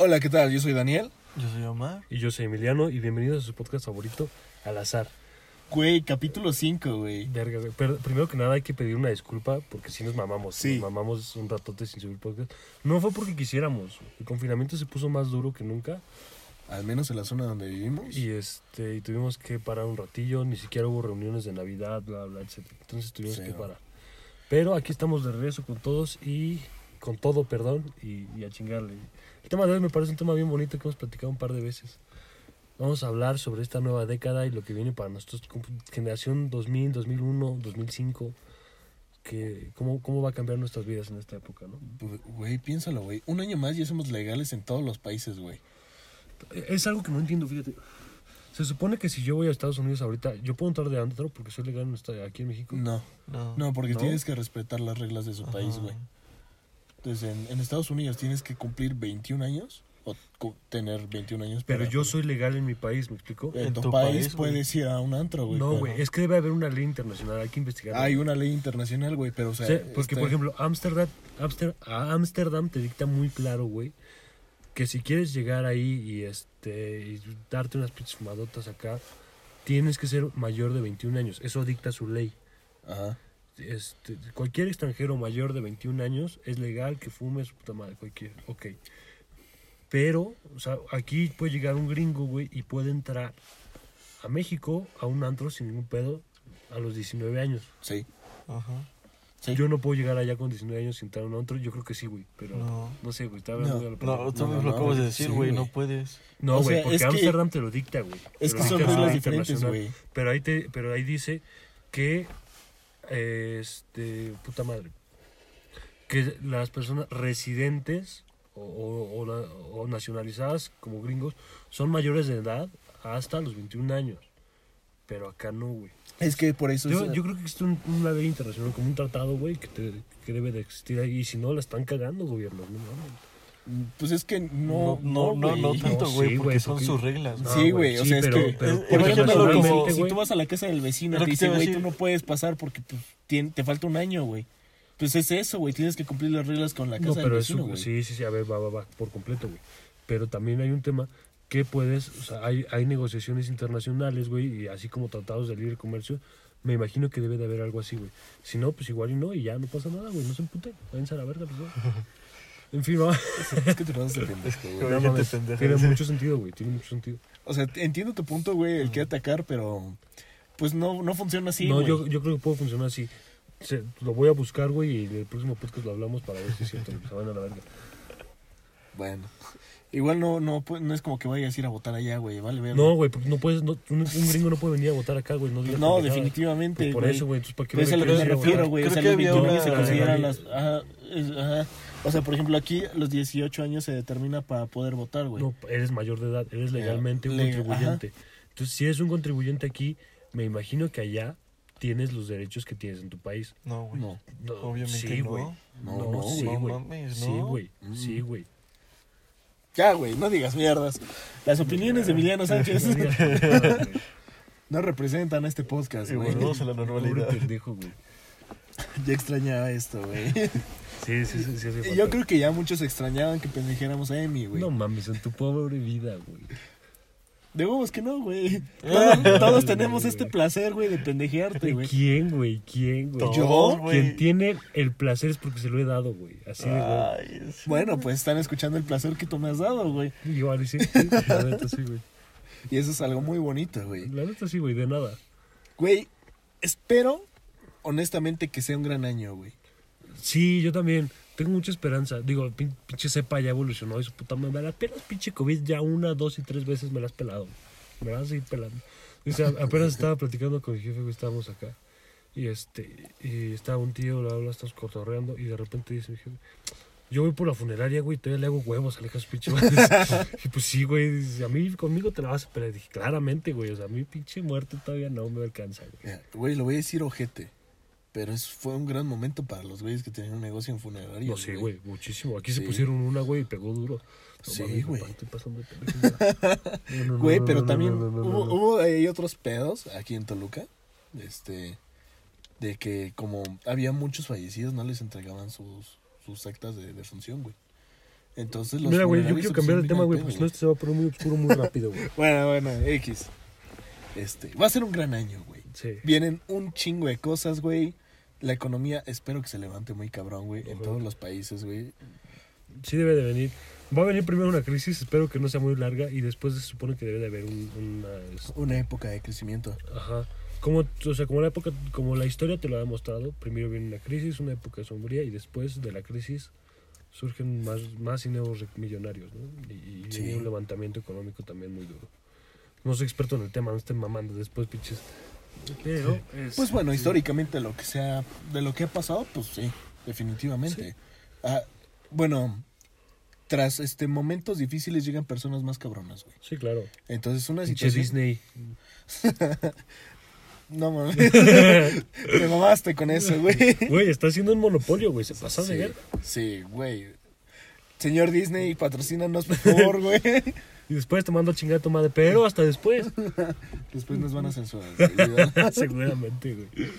Hola, ¿qué tal? Yo soy Daniel. Yo soy Omar. Y yo soy Emiliano y bienvenidos a su podcast favorito, Al Azar. Güey, capítulo 5, güey. Verga, güey. Pero primero que nada hay que pedir una disculpa porque si nos mamamos. Sí. Nos mamamos un ratote sin subir podcast. No fue porque quisiéramos. El confinamiento se puso más duro que nunca Al menos en la zona donde vivimos. y este y tuvimos que parar un ratillo. Ni siquiera hubo reuniones de Navidad, bla, bla, etc. Entonces tuvimos Sí, que güey. parar. Pero aquí estamos de regreso con todos y con todo, perdón, y, y a chingarle. El tema de hoy me parece un tema bien bonito que hemos platicado un par de veces. Vamos a hablar sobre esta nueva década y lo que viene para nosotros, generación 2000, 2001, 2005, que, cómo, cómo va a cambiar nuestras vidas en esta época, ¿no? Bu- Güey, piénsalo, güey. Un año más ya somos legales en todos los países, güey. Es algo que no entiendo, fíjate. Se supone que si yo voy a Estados Unidos ahorita, yo puedo entrar de antro porque soy legal en esta- aquí en México. No, No. no, porque ¿No? tienes que respetar las reglas de su Ajá. país, güey. Entonces, en, en Estados Unidos tienes que cumplir 21 años o tener 21 años. Pero para- yo soy legal en mi país, ¿me explico? En, En tu, tu país, país, puedes ir a un antro, güey. No, pero- güey, es que debe haber una ley internacional, hay que investigar. Hay una ley internacional, güey, pero o sea... Sí, porque, este- por ejemplo, Amsterdam, Amster- a Amsterdam te dicta muy claro, güey, que si quieres llegar ahí y este y darte unas pinches fumadotas acá, tienes que ser mayor de 21 años. Eso dicta su ley. Ajá. Este, cualquier extranjero mayor de 21 años es legal que fume su puta madre, cualquier. Ok. Pero, o sea, aquí puede llegar un gringo, güey, y puede entrar a México a un antro sin ningún pedo a los 19 años. Sí. Ajá. Sí. Yo no puedo llegar allá con 19 años sin entrar a un antro. Yo creo que sí, güey. Pero no, No. sé, güey. Estaba hablando No, de la No, tú No, lo acabas de decir, sí, güey, güey. no puedes. No, güey, porque es que- Amsterdam te lo dicta, güey. Es que lo son reglas diferentes, internacional. güey. Pero ahí, te, pero ahí dice que, este, puta madre, que las personas residentes o, o- o la- o nacionalizadas como gringos son mayores de edad hasta los 21 años. Pero acá no, güey. Es que por eso... Yo, es- yo creo que existe un- una ley internacional, como un tratado, güey, que, te- que debe de existir ahí. Y si no, la están cagando gobiernos. Pues es que no... No, no, no, no tanto, No, güey, sí, porque son sus reglas. No, Sí, güey, o sí, sea, es pero- que... pero- imagínalo como como- si tú vas a la casa del vecino y te te dice, güey, tú no puedes pasar porque pues, tien- te falta un año, güey. Pues es eso, güey, tienes que cumplir las reglas con la casa No, del pero vecino, eso, güey. sí, sí, sí, a ver, va, va, va, por completo, güey. Pero también hay un tema que puedes, o sea, hay, hay negociaciones internacionales, güey, y así como tratados de libre comercio, me imagino que debe de haber algo así, güey. Si no, pues igual y no, y ya no pasa nada, güey, no se emputen, váyanse a la verga, pues, ¿no? En fin, va. Es que te de pendejo, güey. No mames, tiene mucho sentido, güey, tiene mucho sentido. O sea, entiendo tu punto, güey, el que atacar, pero... Pues no, no funciona así, no, güey. yo, yo creo que puede funcionar así. Se- lo voy a buscar, güey, y en el próximo podcast lo hablamos para ver si es cierto, güey, se van a la verga. Bueno. Igual no, no, pu- no es como que vayas a ir a votar allá, güey, vale. No, güey, porque no puedes, no, un, un gringo no puede venir a votar acá, güey, no digas No, pendejadas. definitivamente, Pues por eso, güey, entonces, ¿para qué Pero es a lo que me refiero, güey. O Creo sea, que los había 21 una- se consideran las... Ajá, es- ajá. O sea, por ejemplo, aquí los 18 años se determina para poder votar, güey. No, eres mayor de edad, eres legalmente un le- contribuyente. Entonces, si eres un contribuyente aquí, me imagino que allá tienes los derechos que tienes en tu país. No, güey. No. No, Obviamente sí, no. güey. No, No, no, sí, no güey. Sí, no. güey. Mm. Sí, güey. Ya, güey, no digas mierdas. Las opiniones de Emiliano Sánchez No representan a este podcast, güey. volvemos a la normalidad. pendejo, güey. Ya extrañaba esto, güey. Sí, sí, sí. sí falta. Yo creo que ya muchos extrañaban que pendejéramos a Emi, güey. No mames, en tu pobre vida, güey. De huevos que no, güey. Todos, todos tenemos este placer, güey, de pendejearte, güey. ¿Quién, güey? ¿Quién, güey? ¿Yo? güey. Quien tiene el placer es porque se lo he dado, güey. Así de güey. Sí. Bueno, pues están escuchando el placer que tú me has dado, güey. Igual, sí, sí, la neta sí, güey. Y eso es algo muy bonito, güey. La neta sí, güey, de nada. Güey, espero, honestamente, que sea un gran año, güey. Sí, yo también. Tengo mucha esperanza. Digo, pin- pinche cepa ya evolucionó y su puta madre. Apenas pinche COVID ya una, dos y tres veces me la has pelado. Me la vas a seguir pelando. Sea, apenas estaba platicando con mi jefe, güey, estábamos acá. Y este, y estaba un tío, bla, bla, estamos cotorreando. Y de repente dice mi jefe, yo voy por la funeraria, güey, todavía le hago huevos a la su pinche madre". Y pues sí, güey, dice, a mí conmigo te la vas a pelear. Dije, claramente, güey, o sea, a mí pinche muerte todavía no me alcanza, güey. Güey, lo voy a decir ojete. Pero es, fue un gran momento para los güeyes que tenían un negocio en funeraria. No sé, güey, muchísimo. Aquí se pusieron una, güey, y pegó duro. No Sí, güey. Güey, pero también hubo, ahí otros pedos aquí en Toluca. Este, de que como había muchos fallecidos, no les entregaban sus, sus actas de defunción, güey. Entonces los Mira, güey, yo quiero cambiar pusieron tema, güey, pues no, esto se va a poner muy oscuro muy rápido, güey. Bueno, bueno, X. Este, va a ser un gran año, güey. Sí. Vienen un chingo de cosas, güey. La economía, espero que se levante muy cabrón, güey, en todos los países, güey. Sí debe de venir. Va a venir primero una crisis, espero que no sea muy larga, y después se supone que debe de haber un, una... es- Una época de crecimiento. Ajá. Como, o sea, como la época, como la historia te lo ha demostrado, primero viene una crisis, una época sombría, y después de la crisis surgen más, más y nuevos millonarios, ¿no? Y, y Sí. viene un levantamiento económico también muy duro. No soy experto en el tema, no estén mamando después, pinches. Pero, Pues bueno, históricamente lo que sea, de lo que ha pasado, pues sí, definitivamente. Ah, bueno, tras este momentos difíciles llegan personas más cabronas, güey. Sí, claro. Entonces una Pinche situación... Disney. No mames. Me mamaste con eso, güey. Güey, está haciendo un monopolio, güey. Se pasa de Sí, ver. sí, güey. Señor Disney, patrocínanos, por favor, güey. Y después te mando a chingar a tu madre, pero hasta después. Después nos van a censurar. Seguramente, güey.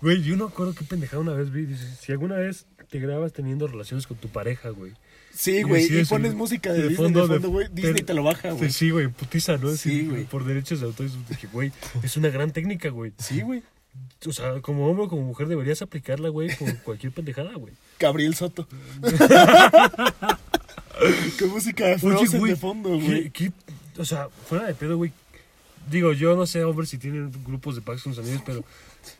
Güey, yo no acuerdo qué pendejada una vez vi. Dice, si alguna vez te grabas teniendo relaciones con tu pareja, güey. Sí, güey. Y pones música de de Disney fondo de fondo, güey. Disney te lo baja, güey. Sí, güey, putiza, ¿no? Sí, güey. Por derechos de autor. que, güey, es una gran técnica, güey. Sí, güey. O sea, como hombre o como mujer deberías aplicarla, güey, con cualquier pendejada, güey. Gabriel Soto. Qué música de Frozen de fondo, ¿qué- güey. qué- o sea, fuera de pedo, güey. Digo, yo no sé, hombre, si tienen grupos de packs con sus amigos, pero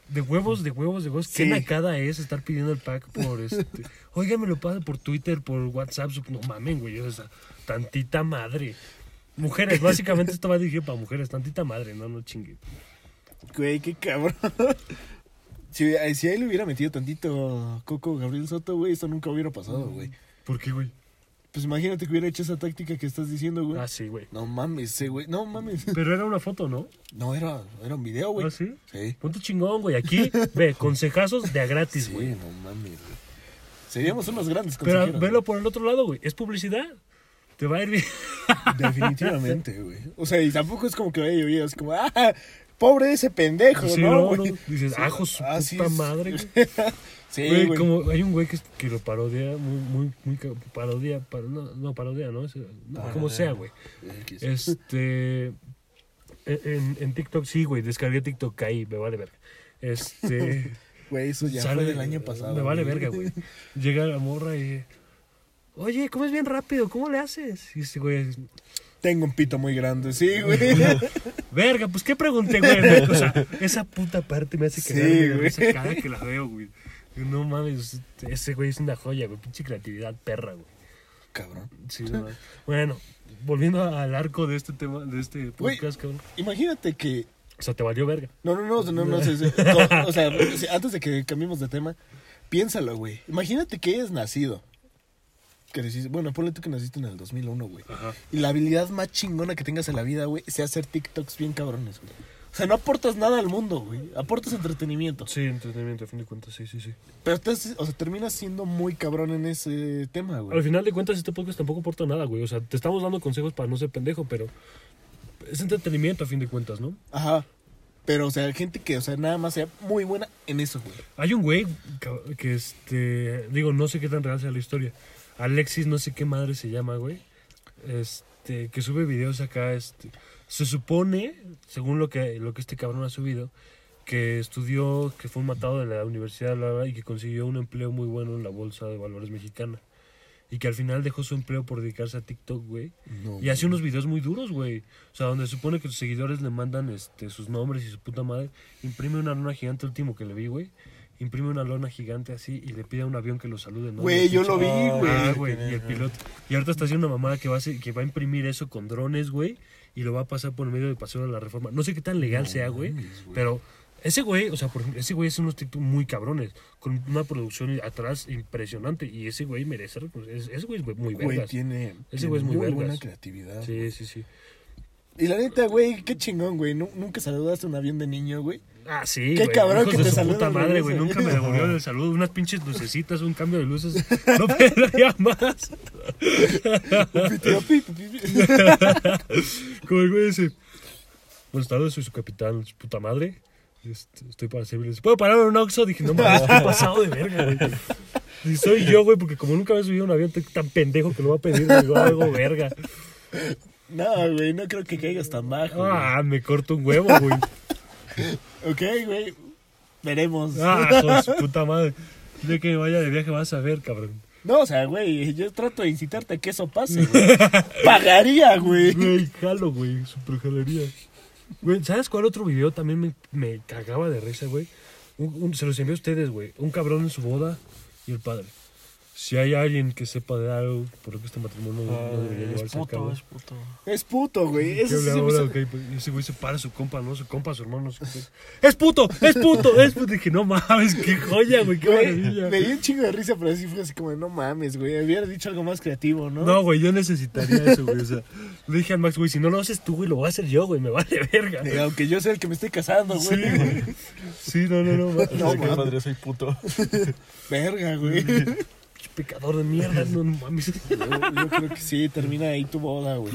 de huevos, de huevos, de huevos. Qué Sí. nacada es estar pidiendo el pack por este. Oigan, me lo pasa por Twitter, por WhatsApp. No mamen, güey. O sea, tantita madre. Mujeres, básicamente esto va dirigido para mujeres. Tantita madre, no, no chingue. Güey, qué cabrón. Si, eh, si ahí le hubiera metido tantito Coco Gabriel Soto, güey, esto nunca hubiera pasado, güey. ¿Por qué, güey? Pues imagínate que hubiera hecho esa táctica que estás diciendo, güey. Ah, sí, güey. No mames, ese güey. No mames. Pero era una foto, ¿no? No, era, era un video, güey. ¿Ah, sí? Sí. Ponte chingón, güey. Aquí, ve, consejazos de a gratis, Sí, güey. no mames, güey. Seríamos unos grandes Pero consejeros. velo por el otro lado, güey. Es publicidad. Te va a ir bien. Definitivamente, güey. O sea, y tampoco es como que vaya llovido, es como, ah, pobre ese pendejo, Sí, ¿no, no, güey? no. Dices, Sí, ajo su así puta madre, güey. Sí, Güey, güey. como hay un güey que, que lo parodia, muy, muy, parodia, no, no, parodia, ¿no? Es- no, como sea, güey. Este, en, en TikTok, sí, güey, descargué TikTok, caí, me vale verga. Este, Güey, eso ya sale- fue del año pasado. Me vale verga, güey. Llega la morra y, oye, comes bien rápido, ¿cómo le haces? Y este güey, Tengo un pito muy grande, sí, güey. verga, pues, ¿qué pregunté, güey? O sea, esa puta parte me hace Sí, cagarme de güey. cada que la veo, güey. No mames, ese güey es una joya, güey, pinche creatividad perra, güey. Cabrón. Sí, no mames. bueno, volviendo al arco de este tema, de este Güey. podcast, cabrón. Imagínate que O sea, te valió verga. No, no, no, no, no, sí, sí. No, o sea, antes de que cambiemos de tema, piénsalo, güey. Imagínate que hayas nacido. Que decís, bueno, ponle tú que naciste en el 2001, güey. Ajá. Y la habilidad más chingona que tengas en la vida, güey, sea hacer TikToks bien cabrones, güey. O sea, no aportas nada al mundo, güey. Aportas entretenimiento. Sí, entretenimiento, a fin de cuentas, sí, sí, sí. Pero estás, o sea, terminas siendo muy cabrón en ese tema, Al güey. final de cuentas, este podcast tampoco aporta nada, güey. O sea, te estamos dando consejos para no ser pendejo, pero es entretenimiento, a fin de cuentas, ¿no? Ajá. Pero, o sea, gente que, o sea, nada más sea muy buena en eso, güey. Hay un güey que, este, digo, no sé qué tan real sea la historia. Alexis, no sé qué madre se llama, güey. Este, que sube videos acá, este. Se supone, según lo que, lo que este cabrón ha subido, que estudió, que fue un matado de la universidad bla, bla, y que consiguió un empleo muy bueno en la bolsa de valores mexicana. Y que al final dejó su empleo por dedicarse a TikTok, güey. No, Y hace unos videos muy duros, güey. O sea, donde supone que sus seguidores le mandan este, sus nombres y su puta madre. Imprime una lona gigante, último que le vi, güey. Imprime una lona gigante así y le pide a un avión que lo salude, ¿no? Güey, yo lo vi, Ah, güey. güey. Y el piloto. Y ahorita está haciendo una mamada que va a, hacer- que va a imprimir eso con drones, güey. Y lo va a pasar por el medio del paseo de la reforma. No sé qué tan legal sea, güey. Pero ese güey, o sea, por ejemplo, ese güey hace unos TikTok muy cabrones. Con una producción atrás impresionante. Y ese güey merece. pues, ese güey es muy Güey, vergas. tiene, Ese güey es muy vergas. buena creatividad. Sí, sí, sí. Y la neta, güey, qué chingón, güey. Nu- Nunca saludaste un avión de niño, güey. Ah, sí. Qué cabrón que te su saludan puta madre, güey. Nunca me devolvió el saludo. Unas pinches lucecitas, un cambio de luces. No pedía más. Como el güey ese. Buenas tardes, soy su capitán, su puta madre. Este, estoy para servirles. ¿Puedo parar en un Oxxo? Dije, no mames, estoy pasado de verga, güey. Y soy yo, güey, porque como nunca me he subido a un avión, estoy tan pendejo que lo voy a pedir, digo, algo verga. No, güey, no creo que caigas tan bajo. güey. Ah, me corto un huevo, güey. Ok, güey. Veremos. Ah, su puta madre. De que vaya de viaje vas a ver, cabrón. No, o sea, güey, yo trato de incitarte a que eso pase, güey. Pagaría, güey. Güey, jalo, güey, super jalería. Güey, ¿sabes cuál otro video también me, me cagaba de risa, güey? Un- un- se los envié a ustedes, güey. Un cabrón en su boda y el padre. Si hay alguien que sepa de algo, por lo que este matrimonio no, no debería es llevarse a puto, cabo. es puto. Es puto, güey. ¿Qué Eso sí se ahora? hizo- Ok, pues, ese güey se para a su compa, ¿no? Su compa, su hermano. Su... ¡Es puto! ¡Es puto! ¡Es puto! Dije, no mames, qué joya, güey, qué Güey, maravilla. me dio un chingo de risa, pero así fue así como, no mames, güey. Hubiera dicho algo más creativo, ¿no? No, güey, yo necesitaría eso, güey. O sea, le dije al Max, güey, si no lo haces tú, güey, lo voy a hacer yo, güey, me vale verga. Eh, Aunque yo sea el que me estoy casando, Sí, güey. güey. Sí, no, no, no. No, Qué mames. padre, soy puto. Verga, güey. Pecador de mierda, no, no mames. Yo, yo creo que sí, termina ahí tu boda, güey.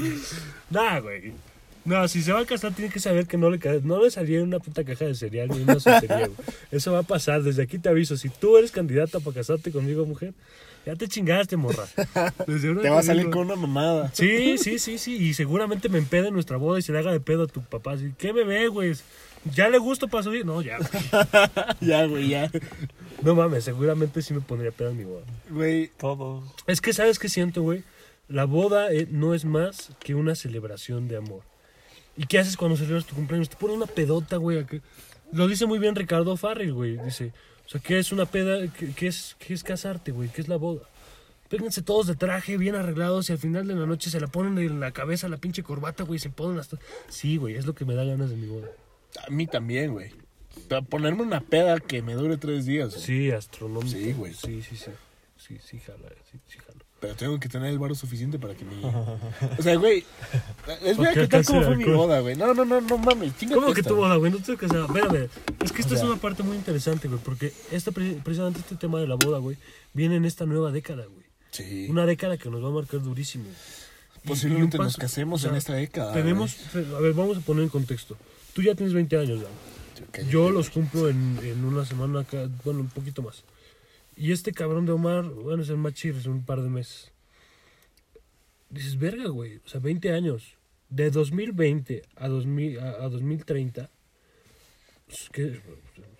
Nah, güey. No, si se va a casar, tiene que saber que no le, no le salía una puta caja de cereal ni una soltería, güey. Eso va a pasar. Desde aquí te aviso. Si tú eres candidata para casarte conmigo, mujer, ya te chingaste, morra. Desde Te va a salir con una mamada. Sí, sí, sí, sí. Y seguramente me empeda en nuestra boda y se le haga de pedo a tu papá. Así, ¿qué bebé, güey? ¿Ya le gusto para subir? No, ya. güey. Ya, güey, ya. No mames, seguramente sí me pondría pedo en mi boda. Güey, Todo. Es que, ¿sabes qué siento, güey? La boda eh, no es más que una celebración de amor. ¿Y qué haces cuando celebras tu cumpleaños? Te pones una pedota, güey. Lo dice muy bien Ricardo Farrell, güey. Dice, o sea, ¿qué es una peda? ¿Qué, qué es, qué es casarte, güey? ¿Qué es la boda? Péguense todos de traje, bien arreglados, y al final de la noche se la ponen en la cabeza la pinche corbata, güey, y se ponen hasta... Sí, güey, es lo que me da ganas de mi boda. A mí también, güey. Para ponerme una peda que me dure tres días. güey. Sí, astronómico. Sí, güey. Sí, sí, sí. Sí, sí, jala, sí, sí, jala. Pero tengo que tener el varo suficiente para que me... O sea, güey, les voy a Ok, contar alcance cómo el fue mi boda, güey. No, no, no, no mames. ¿Cómo que tu boda, güey? No estoy casada. Espérame. Es que esta es una parte muy interesante, güey. Porque esta, pre- precisamente este tema de la boda, güey, viene en esta nueva década, güey. Sí. Una década que nos va a marcar durísimo. Posiblemente nos casemos en esta década. Tenemos, a ver, vamos a poner en contexto. Tú ya tienes 20 años. Cállate, Yo los cumplo en, en una semana, acá, bueno, un poquito más. Y este cabrón de Omar, bueno, es el más chido, es un par de meses. Dices, verga, güey. O sea, 20 años. De 2020 a, 2000, a, a 2030. pues, ¿Qué?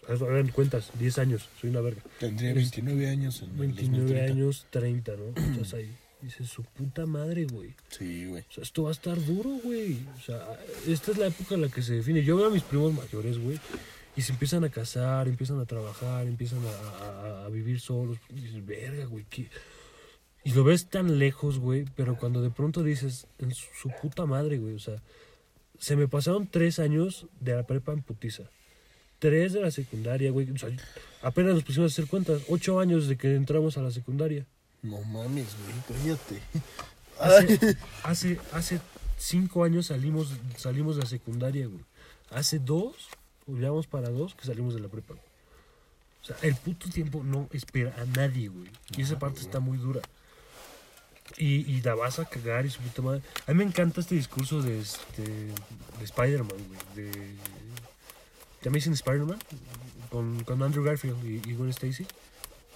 Ver, cuentas, 10 años, soy una verga. Tendría 29 años en el 29 2030. años, 30, ¿no? Estás ahí. Dices, su puta madre, güey. Sí, güey. O sea, esto va a estar duro, güey. O sea, esta es la época en la que se define. Yo veo a mis primos mayores, güey, y se empiezan a casar, empiezan a trabajar, empiezan a, a- a vivir solos. Y dices, verga, güey, ¿qué? Y lo ves tan lejos, güey, pero cuando de pronto dices, en su, su puta madre, güey, o sea, se me pasaron tres años de la prepa en putiza. Tres de la secundaria, güey. O sea, apenas nos pusimos a hacer cuentas. Ocho años de que entramos a la secundaria. No mames, güey. Cállate. Hace, hace, hace cinco años salimos, salimos de la secundaria, güey. Hace dos, o llevamos para dos, que salimos de la prepa. güey. O sea, el puto tiempo no espera a nadie, güey. Y esa parte está muy dura. Y, y la vas a cagar y su puta madre. A mí me encanta este discurso de, este, de Spider-Man, güey. De, ¿The Amazing Spider-Man? Con, con Andrew Garfield y, y Gwen Stacy.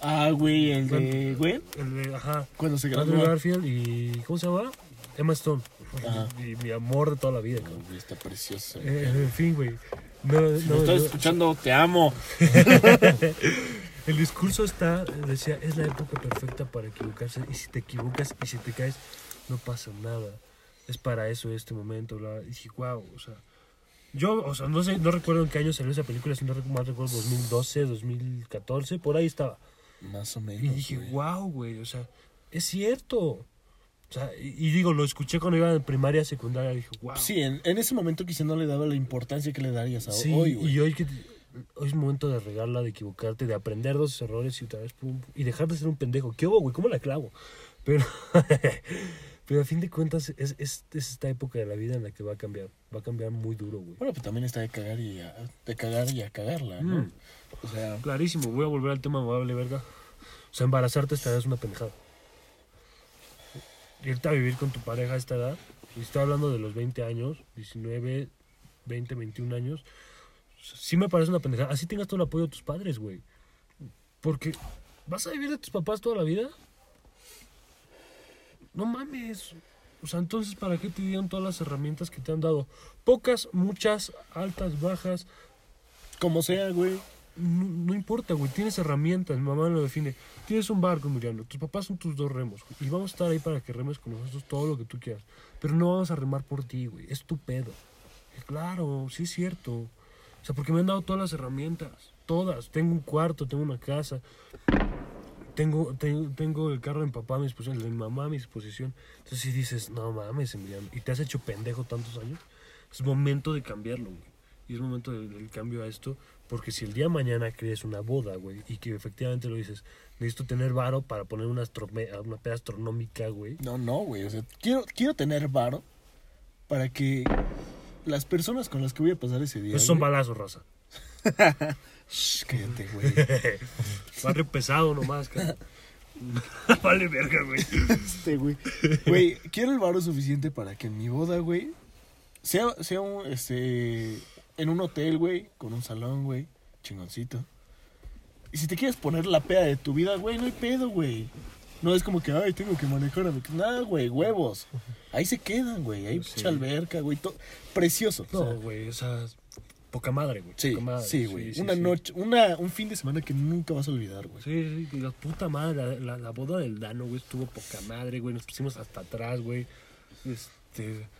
Ah, güey, el de... Güey, El de, ajá. cuando se Andrew graduó. Garfield y. ¿Cómo se llama? Emma Stone. Ajá. Y mi amor de toda la vida, cabrón. Güey, está precioso. Eh, en fin, güey. No, Si no, me estás yo- escuchando, te amo. el discurso está, decía, es la época perfecta para equivocarse. Y si te equivocas y si te caes, no pasa nada. Es para eso este momento. Bla. Y dije, wow, o sea. Yo, o sea, no sé, no recuerdo en qué año salió esa película, si no recuerdo, mal recuerdo 2012, 2014, por ahí estaba. Más o menos. Y dije, güey. wow, güey, o sea, es cierto. O sea, y, y digo, lo escuché cuando iba en primaria, secundaria, dije, wow. Sí, en, en ese momento quizá no le daba la importancia que le darías a Sí, hoy, güey. y hoy que hoy es momento de regarla, de equivocarte, de aprender de esos errores y otra vez pum, y dejar de ser un pendejo. ¿Qué hubo, güey? ¿Cómo la clavo? Pero pero a fin de cuentas es, es, es esta época de la vida en la que va a cambiar, va a cambiar muy duro, güey. Bueno, pues también está de cagar y a, de cagar y a cagarla, ¿no? Mm. O sea, Clarísimo, voy a volver al tema, me verga. O sea, embarazarte esta edad es una pendejada. Irte a vivir con tu pareja a esta edad, y estoy hablando de los 20 años, 19, 20, 21 años, Sí me parece una pendejada. Así tengas todo el apoyo de tus padres, güey. Porque vas a vivir de tus papás toda la vida. No mames. O sea, entonces, ¿para qué te dieron todas las herramientas que te han dado? Pocas, muchas, altas, bajas. Como sea, güey. No, importa, güey. Tienes herramientas. Mi mamá lo define. Tienes un barco, Emiliano. Tus papás son tus dos remos. Y vamos a estar ahí para que remes con nosotros todo lo que tú quieras. Pero no vamos a remar por ti, güey. Es tu pedo. Claro, sí es cierto. O sea, porque me han dado todas las herramientas. Todas. Tengo un cuarto, tengo una casa. Tengo, tengo, tengo el carro de mi papá a mi disposición, el de mi mamá a mi disposición. Entonces si dices, no mames, Emiliano, y te has hecho pendejo tantos años, es momento de cambiarlo, güey. Y es momento del, del cambio a esto, porque si el día de mañana crees una boda, güey, y que efectivamente lo dices, necesito tener varo para poner una, una peda astronómica, güey. No, no, güey. O sea, quiero, quiero tener varo para que las personas con las que voy a pasar ese día. Esos son güey- balazos, raza. Shh, cállate, güey. Barrio pesado nomás, cara. vale verga, güey. Este, güey. Güey, quiero el varo suficiente para que en mi boda, güey, sea, sea un, este, en un hotel, güey, con un salón, güey, chingoncito. Y si te quieres poner la peda de tu vida, güey, no hay pedo, güey. No es como que, ay, tengo que manejar a mi... Nada, güey, huevos. Ahí se quedan, güey. Ahí Sí. alberca, güey. todo Precioso. No, güey, o sea, poca madre, güey. sí, poca madre, sí, güey. sí, una sí. noche, una, un fin de semana que nunca vas a olvidar, güey. Sí, sí, la puta madre, la, la, la boda del Dano, güey, estuvo poca madre, güey, nos pusimos hasta atrás, güey. Este,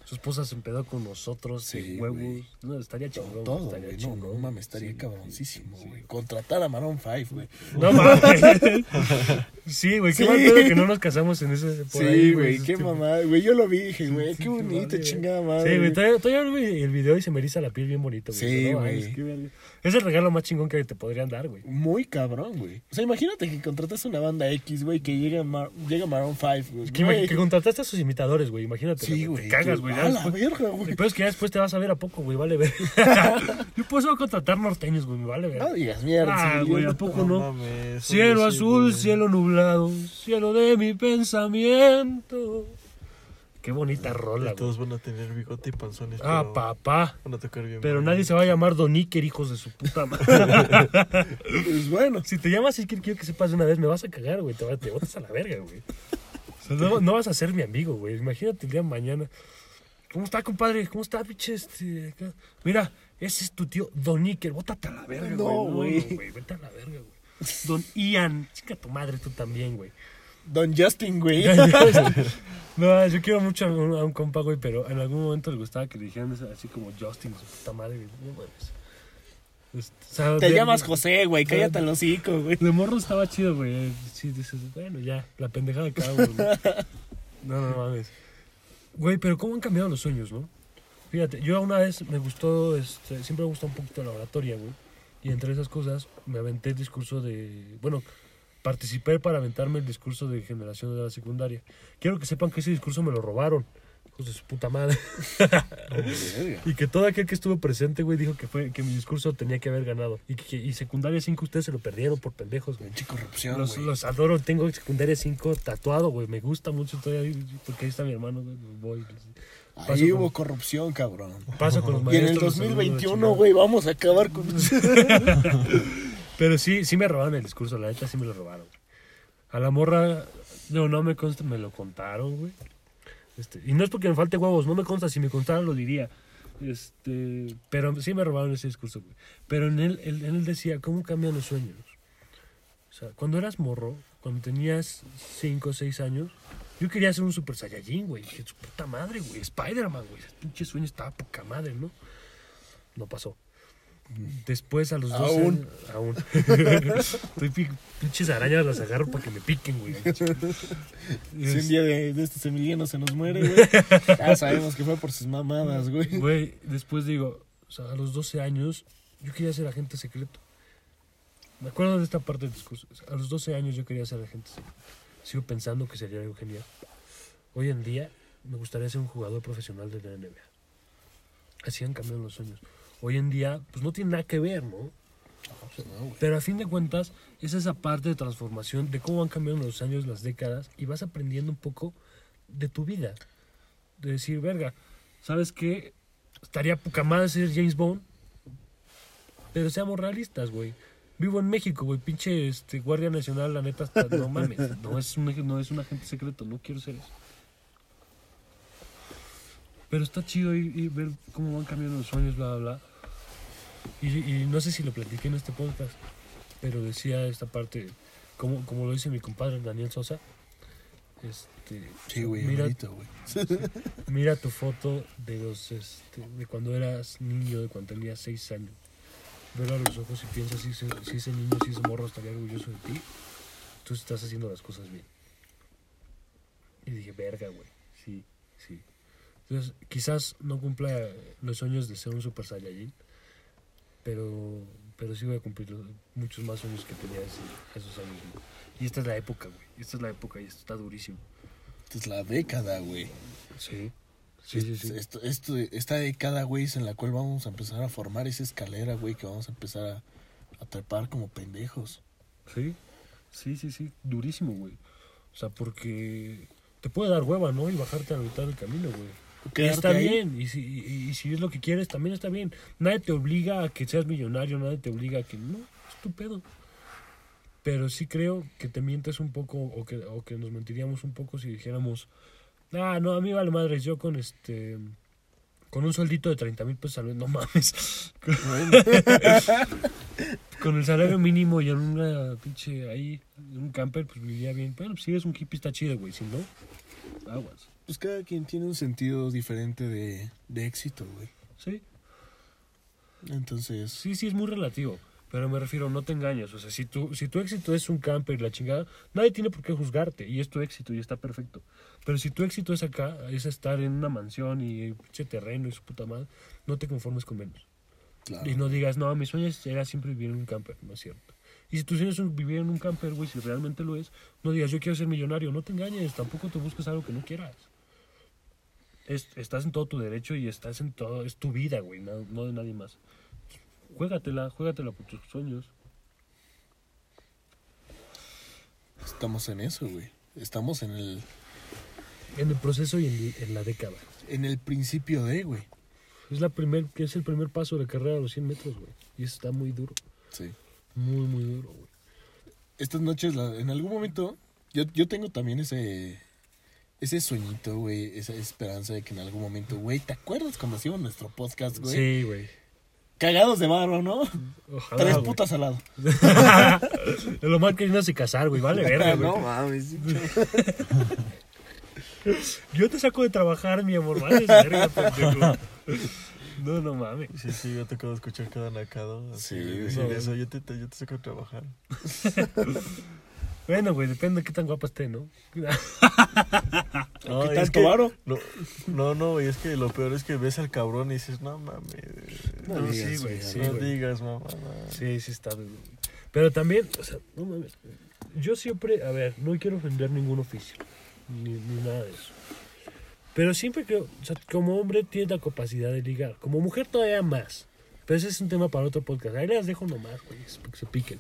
su esposa se empedó con nosotros, Sí, huevos. No, estaría chingón. Todo, estaría. No, chingón. no mames, estaría Sí, cabroncísimo, sí. güey. Contratar a Maroon 5, güey. No mames. sí, güey, qué mal pedo que no nos casamos en ese. Por sí, güey, qué este, mamada, güey. Yo lo vi dije, güey, qué bonito, chingada madre. Sí, güey, todavía, vi el video y se me eriza la piel bien bonito, güey. Sí, No güey. verga. Es el regalo más chingón que te podrían dar, güey. Muy cabrón, güey. O sea, imagínate que contratas una banda X, güey, que llega, Mar llega Maroon 5, güey. Que, que contrataste a sus imitadores, güey, imagínate. Sí, güey. Te cagas, que- güey. A ya la verga, güey. Peor es que ya después te vas a ver a poco, güey, vale ver. Yo voy a contratar norteños, güey, vale ver. No digas mierda. Ah, güey, ¿a no- poco no? mames, Cielo sí, azul, cielo nublado, cielo de mi pensamiento. Qué bonita rola, Y todos güey. van a tener bigote y panzones. Ah, pero papá. Van a tocar bien. Pero nadie se va a llamar Don Iker, hijos de su puta madre. Pues bueno. si te llamas Iker, quiero que sepas de una vez, me vas a cagar, güey. Te, te botas a la verga, güey. O sea, no, no vas a ser mi amigo, güey. Imagínate el día de mañana. ¿Cómo está, compadre? ¿Cómo está, pinche? Este? Mira, ese es tu tío Don Iker. Bótate a la verga, No, güey. güey. Vete a la verga, güey. Don Ian. Chica tu madre, tú también, güey. Don Justin, güey. No, yo quiero mucho a un, a un compa, güey, pero en algún momento le gustaba que le dijeran así como Justin, su puta madre, güey. No mames. O sea, Te de- llamas José, güey. Cállate el hocico, güey. De morro estaba chido, güey. Sí, dices, bueno, ya, la pendejada de cada uno. ¿no? No, no mames. Güey, pero ¿cómo han cambiado los sueños, no? Fíjate, yo una vez me gustó, este, siempre me gustó un poquito la oratoria, güey. Y entre esas cosas me aventé el discurso de, bueno, participé para aventarme el discurso de generación de la secundaria. Quiero que sepan que ese discurso me lo robaron. Hijos de su puta madre. y que todo aquel que estuvo presente, güey, dijo que fue que mi discurso tenía que haber ganado. Y que y secundaria 5 ustedes se lo perdieron por pendejos, güey. Corrupción, Los, güey. los adoro, tengo secundaria 5 tatuado, güey. Me gusta mucho todavía porque ahí está mi hermano, güey. Voy. paso Ahí con- hubo corrupción, cabrón. Paso con los Y en maestros. el los saludo de 2021, chingada. güey, vamos a acabar con Pero sí, sí me robaron el discurso, la neta sí me lo robaron. A la morra, no, no me consta, me lo contaron, güey. Este, y no es porque me falte huevos, no me consta, si me contara lo diría. Este, pero sí me robaron ese discurso, güey. Pero en él, él, él decía, ¿cómo cambian los sueños? O sea, cuando eras morro, cuando tenías 5 o 6 años, yo quería ser un super saiyajin, güey. Dije, puta madre, güey. Spider-Man, güey. Ese pinche sueño estaba poca madre, ¿no? No pasó. Después a los 12 Aún. Aún. Estoy pi- pinches arañas las agarro para que me piquen, güey. Si un día de, de estos Emiliano se nos muere, güey. Ya sabemos que fue por sus mamadas, güey. Güey, después digo, o sea, a los 12 años yo quería ser agente secreto. Me acuerdo de esta parte del discurso. A los 12 años yo quería ser agente secreto. Sigo pensando que sería algo genial. Hoy en día me gustaría ser un jugador profesional de la NBA. Así han cambiado los sueños. Hoy en día, pues no tiene nada que ver, ¿no? Pero a fin de cuentas, es esa parte de transformación, de cómo van cambiando los años, las décadas, y vas aprendiendo un poco de tu vida. De decir, verga, ¿sabes qué? Estaría poca madre ser James Bond. Pero seamos realistas, güey. Vivo en México, güey. Pinche este, Guardia Nacional, la neta, está- no mames. No es, un, no es un agente secreto, no quiero ser eso. Pero está chido y, y ver cómo van cambiando los sueños, bla, bla, bla. Y, y no sé si lo platiqué en este podcast, pero decía esta parte, como, como lo dice mi compadre Daniel Sosa. Este, Sí, güey, mira, bonito, güey. mira tu foto de los este, de cuando eras niño, de cuando tenías seis años. Velo a los ojos y piensa si ese, si ese niño, si ese morro estaría orgulloso de ti. Tú estás haciendo las cosas bien. Y dije, verga, güey. Sí, sí. Entonces, quizás no cumpla los sueños de ser un Super Saiyajin, pero, pero sí voy a cumplir muchos más sueños que tenía ese- esos años. ¿no? Y esta es la época, güey. Esta es la época y esto está durísimo. Esta es la década, güey. Sí. Sí, sí, sí. Esto, esto, esta década, güey, es en la cual vamos a empezar a formar esa escalera, güey, que vamos a empezar a, a trepar como pendejos. Sí, sí, sí, sí, durísimo, güey. O sea, porque te puede dar hueva, ¿no? Y bajarte a la mitad del camino, güey. Y está ahí. bien, y si, y, y si es lo que quieres, también está bien. Nadie te obliga a que seas millonario, nadie te obliga a que no, es tu pedo. Pero sí creo que te mientes un poco, o que, o que nos mentiríamos un poco si dijéramos, ah, no, a mí vale madres, yo con este. Con un sueldito de 30 mil pesos al mes, no mames. con el salario mínimo y en una pinche ahí, en un camper, pues vivía bien. Bueno, pues si eres un hippie está chido, güey. Si no, aguas. Pues cada quien tiene un sentido diferente de, de éxito, güey. Sí, Entonces, sí, sí, es muy relativo. Pero me refiero, no te engañes. O sea, si tu, si tu éxito es un camper y la chingada, nadie tiene por qué juzgarte. Y es tu éxito y está perfecto. Pero si tu éxito es acá, es estar en una mansión y pinche terreno y su puta madre, no te conformes con menos. claro. Y no digas, no, mi sueño era siempre vivir en un camper, no es cierto. Y si tu sueño es vivir en un camper, güey, si realmente lo es, no digas, yo quiero ser millonario, no te engañes, tampoco te busques algo que no quieras. Es- estás en todo tu derecho y estás en todo, es tu vida, güey, no, no de nadie más. Juégatela, juégatela por tus sueños. Estamos en eso, güey. Estamos en el, En el proceso y en, en la década. en el principio de, güey. Es la primer, que es el primer paso de la carrera de los 100 metros, güey. Y eso está muy duro, Sí. muy, muy duro, güey. Estas noches, en algún momento, yo, yo tengo también ese, ese sueñito, güey, esa esperanza de que en algún momento, güey, ¿te acuerdas cuando hacíamos nuestro podcast, güey? Sí, güey. Cagados de barro, ¿no? Ojalá, Tres güey. putas al lado. Lo mal que no se casar, güey, vale verga, güey. no mames. Yo te saco de trabajar, mi amor. Vale, verga, pendejo. No, no mames. Sí, sí, yo te acabo de escuchar cada nacado. Así, Sí, de eso, yo te, te- yo te saco de trabajar. Bueno, güey, depende de qué tan guapa esté, ¿no? ¿Qué No, y tanto es que- varo? No, no, no, güey, es que lo peor es que ves al cabrón y dices, no mames. No No, digas, sí, güey, güey, sí, no güey. digas, mamá. Sí, sí está güey. Pero también, o sea, no mames. Yo siempre, a ver, no quiero ofender ningún oficio, ni, ni nada de eso. Pero siempre creo, o sea, como hombre tienes la capacidad de ligar, como mujer todavía más. Pero ese es un tema para otro podcast. Ahí las dejo nomás, güey, que se piquen.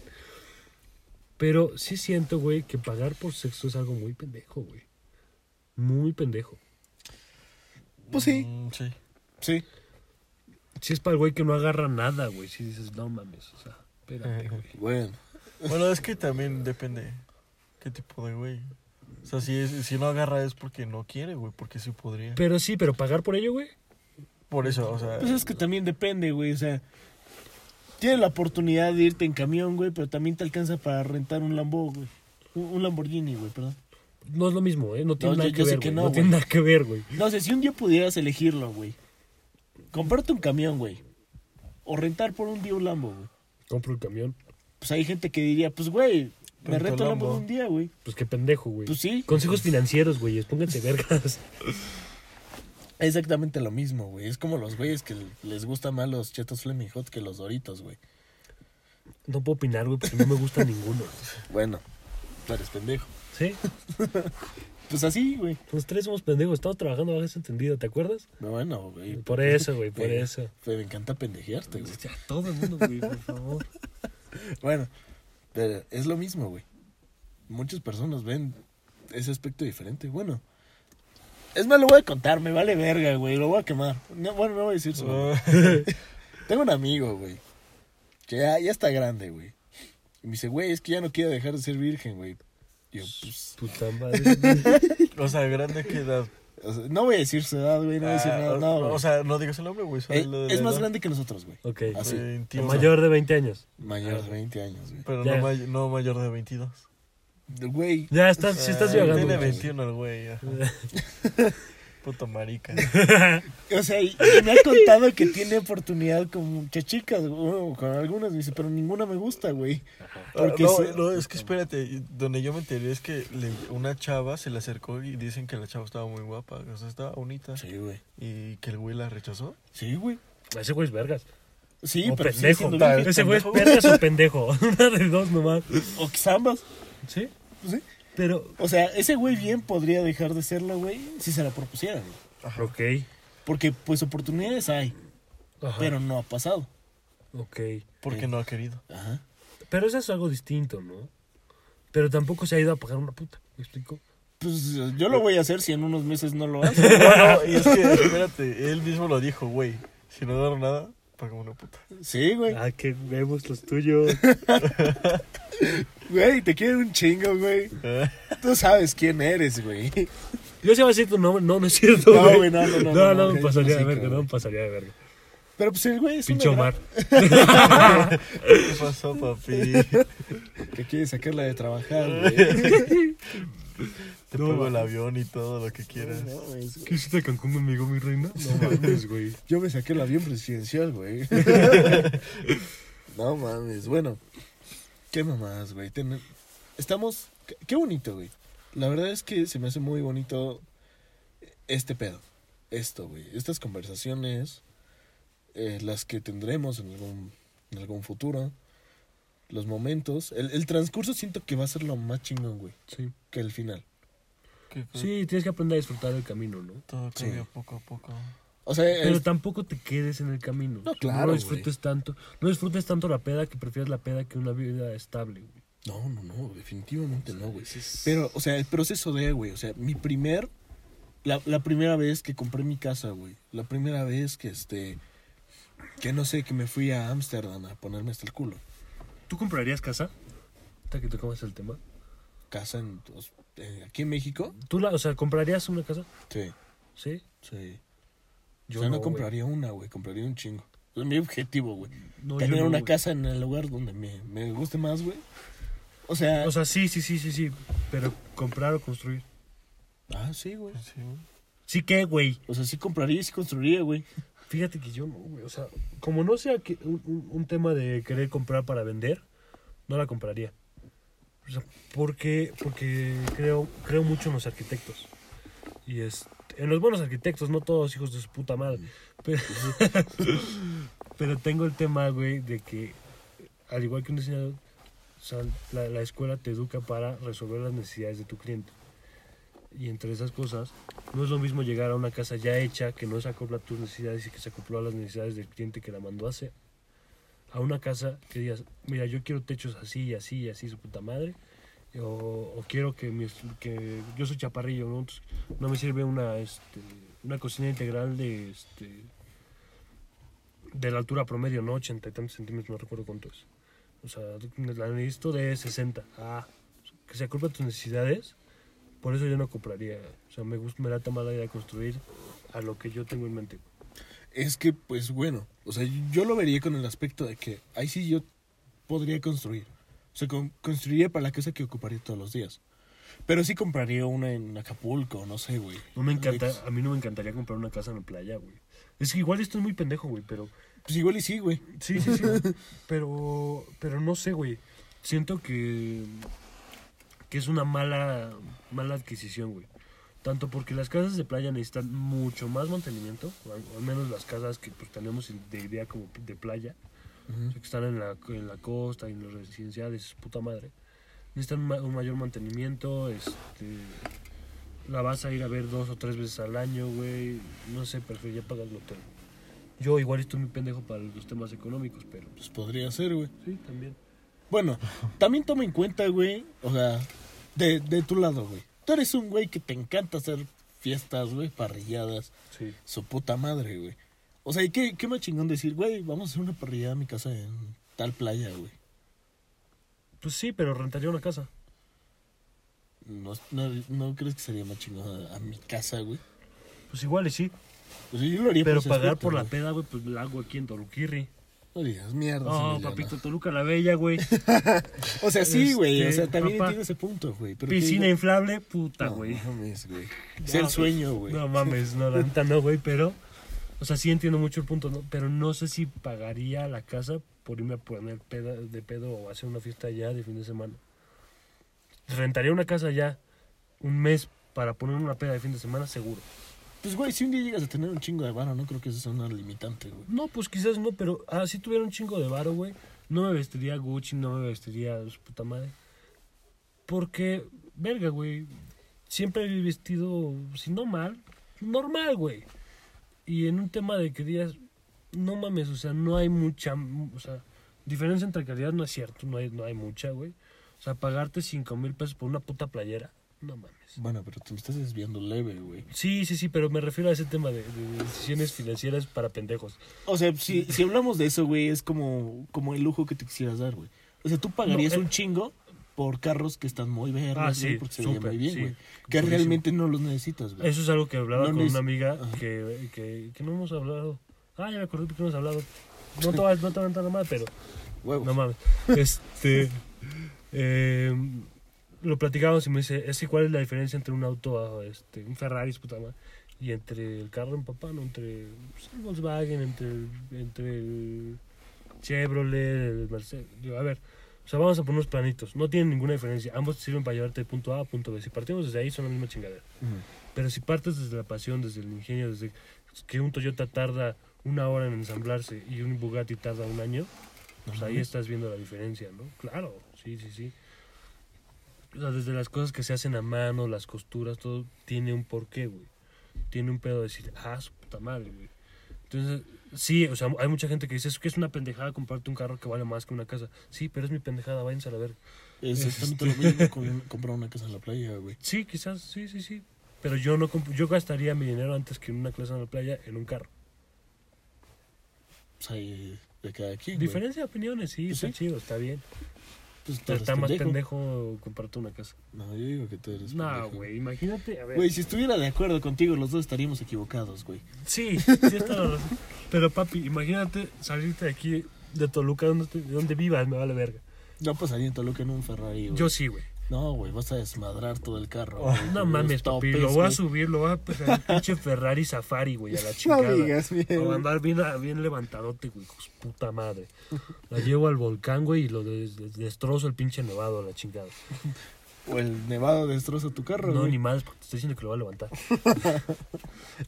Pero sí siento, güey, que pagar por sexo es algo muy pendejo, güey. Muy pendejo. Pues sí, Mm, sí. sí. Si es para el güey que no agarra nada, güey. Si dices, no mames, o sea, espérate, güey. Bueno, Bueno, es que también depende qué tipo de güey. O sea, si, es, si no agarra es porque no quiere, güey, porque sí podría. Pero sí, pero pagar por ello, güey. Por eso, o sea, pues es que también depende, güey. O sea, tienes la oportunidad de irte en camión, güey, pero también te alcanza para rentar un Lambo, güey. Un, un Lamborghini, güey, perdón. No es lo mismo, ¿eh? No tiene No, nada yo- que yo ver, que güey. no, No, tiene nada que ver, güey. No sé, si un día pudieras elegirlo, güey. Comprarte un camión, güey. O rentar por un día un Lambo, güey. Compro el camión. Pues hay gente que diría, pues, güey, me rento el Lambo Lambo. un día, güey. Pues qué pendejo, güey. Pues sí. Consejos financieros, güey. Pónganse vergas. Exactamente lo mismo, güey. Es como los güeyes que les gustan más los chetos Flaming Hot que los Doritos, güey. No puedo opinar, güey, porque no me gusta ninguno. Bueno, tú eres pendejo. ¿Sí? Pues así, güey. Los tres somos pendejos. Estamos trabajando bajo ese entendido, ¿te acuerdas? Bueno, güey. Por eso, güey, por Eh, eso. pues, me encanta pendejearte, güey. Ya, todo el mundo, güey, por favor. Bueno, pero es lo mismo, güey. Muchas personas ven ese aspecto diferente. Bueno, es más, lo voy a contar, me vale verga, güey. Lo voy a quemar. No, bueno, no voy a decir eso. ah, Tengo un amigo, güey. Que ya, ya está grande, güey. Y me dice, güey, es que ya no quiero dejar de ser virgen, güey. Y Yo, pues, Puta madre. O sea, grande que edad. o sea, no voy a decir su edad, güey, no voy a decir Ah, nada, o- no, o, sea, no digas el nombre, güey. Eh, lo de la es más edad. grande que nosotros, güey. ok. Así. 21. Mayor de 20 años. Mayor de 20 años, güey. Pero Ya. no, may- no mayor de 22. Güey, Ya estás, sí estás Ah, divagando. Tiene güey. 21 el güey. Puto marica. o sea, y, y me ha contado que tiene oportunidad con muchas chicas, bueno, con algunas, me dice, pero ninguna me gusta, güey. Porque no, se- no, es que espérate, donde yo me enteré es que le- una chava se le acercó y dicen que la chava estaba muy guapa, o sea, estaba bonita. Sí, güey. Y que el güey la rechazó. Sí, güey. Ese güey es vergas. Sí, o pero pendejo. virgen. Ese güey es vergas o pendejo. Una de dos nomás. O quizá ambas. Sí. Sí. Pero. O sea, ese güey bien podría dejar de serlo, güey, si se la propusieran. güey. Ok. Porque, pues, oportunidades hay, Ajá. pero no ha pasado. Ok. Porque Sí. no ha querido. Ajá. Pero eso es algo distinto, ¿no? Pero tampoco se ha ido a pagar una puta. ¿Me explico? Pues yo lo voy a hacer si en unos meses no lo hace. No, no, y es que, espérate, él mismo lo dijo, güey. Si no agarro nada, pago una puta. Sí, güey. Ah, qué huevos los tuyos. Güey, te quiero un chingo, güey. Tú sabes quién eres, güey. Yo se iba a decir tu nombre. No, no es cierto. No, güey. güey, no, no, no, No, no, me que pasaría de verga. No me pasaría de verga. Pero pues el güey es Pinche una Omar. ¿Qué pasó, papi? Que quiere sacarla de trabajar, güey. Te No, pago el avión y todo lo que quieras. No, mames. ¿Qué hiciste a Cancún conmigo, mi reina? No mames, güey. Yo me saqué el avión presidencial, güey. no mames, bueno. Qué mamás, güey. Ten- Estamos. Qué, qué bonito, güey. La verdad es que se me hace muy bonito este pedo. Esto, güey. Estas conversaciones. eh, las que tendremos en algún, en algún futuro. Los momentos. El, el transcurso siento que va a ser lo más chingón, güey. Sí. Que el final. Sí, tienes que aprender a disfrutar del camino, ¿no? Todo Sí. cambia poco a poco. O sea, Pero tampoco te quedes en el camino. No, claro, No disfrutes tanto. No disfrutes tanto la peda que prefieres la peda que una vida estable, güey. No, no, no, definitivamente no, güey. Pero, o sea, el proceso de, güey, o sea, mi primer, la, la primera vez que compré mi casa, güey, la primera vez que, este, que no sé, que me fui a Ámsterdam a ponerme hasta el culo. ¿Tú comprarías casa? Hasta que tocamos el tema. Casa en, os- eh, aquí en México. ¿Tú la, o sea, comprarías una casa? Sí, Sí. sí. Yo o sea, no, no, compraría una, güey, compraría un chingo. Es mi objetivo, güey. No, Tener no, una casa en el lugar donde me, me guste más, güey. O sea, O sea, sí, sí, sí, sí, sí. Pero comprar o construir. ah, sí, güey. Sí, güey. Sí que, güey. O sea, sí compraría y sí construiría, güey. Fíjate que yo no, güey. O sea, como no sea que un, un- un tema de querer comprar para vender, no la compraría. Sea, porque, porque creo, creo mucho en los arquitectos. Y es, en los buenos arquitectos, no todos hijos de su puta madre. Pero, pero tengo el tema, güey, de que, al igual que un diseñador, la, la escuela te educa para resolver las necesidades de tu cliente. Y entre esas cosas, no es lo mismo llegar a una casa ya hecha que no se acopla a tus necesidades y que se acopló a las necesidades del cliente que la mandó a hacer. A una casa que digas, mira, yo quiero techos así y así y así, su puta madre. O, o quiero que, mi, que yo soy chaparrillo, ¿no? Entonces, no me sirve una, este, una cocina integral de, este, de la altura promedio, ¿no? 80 y tantos centímetros, no recuerdo cuánto es. O sea, la necesito de 60. Ah, que se acople a tus necesidades. Por eso yo no compraría. O sea, me gusta, me da más la idea de construir a lo que yo tengo en mente. Es que, pues bueno, o sea, yo lo vería con el aspecto de que ahí sí yo podría construir. O sea, con- construiría para la casa que ocuparía todos los días. Pero sí compraría una en Acapulco, no sé, güey. No me encanta, a mí no me encantaría comprar una casa en la playa, güey. Es que igual esto es muy pendejo, güey, pero Pues igual y sí, güey. sí, sí, sí. pero pero no sé, güey. Siento que que es una mala mala adquisición, güey. Tanto porque las casas de playa necesitan mucho más mantenimiento, o al, menos las casas que pues tenemos de idea como de playa, o sea, que están en la, en la costa y en los residenciales, es puta madre. Necesitan ma- un mayor mantenimiento, este, la vas a ir a ver dos o tres veces al año, güey. No sé, preferiría pagar el hotel. Yo igual estoy muy pendejo para los temas económicos, pero Pues podría ser, güey. sí, también. Bueno, también toma en cuenta, güey, o sea, de, de tu lado, güey. Tú eres un güey que te encanta hacer fiestas, güey, parrilladas, Sí. su puta madre, güey. O sea, ¿y qué, qué más chingón decir, güey, vamos a hacer una parrillada en mi casa en tal playa, güey. Pues sí, pero rentaría una casa. ¿No, no, no crees que sería más chingón a, a mi casa, güey? Pues igual y sí. Pues yo lo haría Pero ese pagar aspecto, por la güey. peda, güey, pues la hago aquí en Toluquirri. No digas mierda. No, papito, Toluca la Bella, güey. O sea, sí, güey. o Este, sea, también papá, entiendo ese punto, güey. Piscina digo- inflable, puta, güey. No mames, güey. Es el sueño, güey. No mames, no, la neta no, güey, pero... O sea, sí entiendo mucho el punto, ¿no? Pero no sé si pagaría la casa por irme a poner peda, de pedo o hacer una fiesta allá de fin de semana. Rentaría una casa ya un mes para poner una peda de fin de semana, seguro. Pues, güey, si un día llegas a tener un chingo de varo, no creo que eso sea una limitante, güey. No, pues quizás no, pero ah, si tuviera un chingo de varo, güey, no me vestiría Gucci, no me vestiría su puta madre. Porque, verga, güey, siempre he vestido, si no mal, normal, güey. Y en un tema de que digas, no mames, o sea, no hay mucha, o sea, diferencia entre calidad no es cierto, no hay, no hay mucha, güey. O sea, pagarte cinco mil pesos por una puta playera, no mames. Bueno, pero te me estás desviando leve, güey. Sí, sí, sí, pero me refiero a ese tema de, de decisiones financieras para pendejos. O sea, si, si hablamos de eso, güey, es como, como el lujo que te quisieras dar, güey. O sea, tú pagarías No, un chingo por carros que están muy verdes, Ah, sí, porque se súper, muy bien, sí, güey. Que realmente no los necesitas, güey. Eso es algo que hablaba No con una amiga que, que, que no hemos hablado. Ah, ya me acordé porque no hemos hablado. No te va, no te va a entrar mal, pero Huevos. no mames. Este. eh, lo platicábamos y me dice: Es que, ¿cuál es la diferencia entre un auto, ah, este, un Ferrari, puta madre, y entre el carro en papá, ¿no? Entre pues, el Volkswagen, entre el, entre el Chevrolet, el Mercedes. Digo, a ver. O sea, vamos a poner unos planitos. No tienen ninguna diferencia. Ambos sirven para llevarte de punto A a punto B. Si partimos desde ahí, son la misma chingadera. Ujú. Pero si partes desde la pasión, desde el ingenio, desde que un Toyota tarda una hora en ensamblarse y un Bugatti tarda un año, pues ahí estás viendo la diferencia, ¿no? Claro, sí, sí, sí. O sea, desde las cosas que se hacen a mano, las costuras, todo tiene un porqué, güey. Tiene un pedo de decir, ah, su puta madre, güey. Entonces, sí, o sea, hay mucha gente que dice, es que es una pendejada comprarte un carro que vale más que una casa. Sí, pero es mi pendejada, váyanse a la ver. Es exactamente lo mismo comprar una casa en la playa, güey. Sí, quizás, sí, sí, sí. Pero yo no yo gastaría mi dinero antes que en una clase en la playa en un carro. O sea, de cada quien. Diferencia de opiniones, sí, Pues está sí. chido, está bien. Pues tú está más pendejo. comprarte una casa. No, yo digo que tú eres No, güey, imagínate, a ver. Güey, si estuviera de acuerdo contigo, los dos estaríamos equivocados, güey. Sí, sí está la razón. Pero papi, imagínate salirte de aquí, de Toluca, donde, te- donde vivas, me vale verga. No pasaría en Toluca en un Ferrari, güey. Yo sí, güey. No, güey, vas a desmadrar todo el carro. Oh, No mames, papi, topes, lo voy a subir, lo voy a pegar el pinche Ferrari Safari, güey, a la No chingada. digas, Lo voy a andar bien, bien levantadote, güey, su puta madre. La llevo al volcán, güey, y lo des- des- destrozo el pinche nevado a la chingada. O el nevado destroza tu carro, No, güey. ni más, porque te estoy diciendo que lo va a levantar.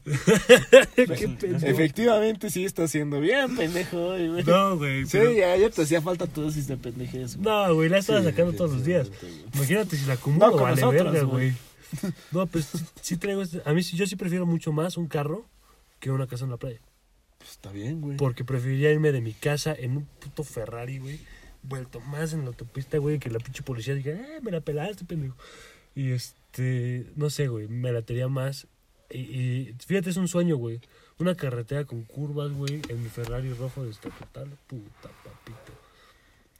Qué pendejo. Efectivamente, sí está haciendo bien, pendejo, hoy, güey. No, güey. Sí, pero- ya, ya te hacía falta tu dosis de pendejez, güey. No, güey, la estaba Sí, sacando todos los días. Imagínate si la acumulo, No, vale nosotros, verga, güey. No, pues sí, traigo este. A mí sí- yo sí prefiero mucho más un carro que una casa en la playa. Pues está bien, güey. Porque preferiría irme de mi casa en un puto Ferrari, güey. Vuelto más en la autopista, güey, que la pinche policía diga, eh, me la pelaste, pendejo. Y este, no sé, güey, me latería más. Y, y fíjate, es un sueño, güey. Una carretera con curvas, güey, en mi Ferrari rojo descapotable. Puta, papito.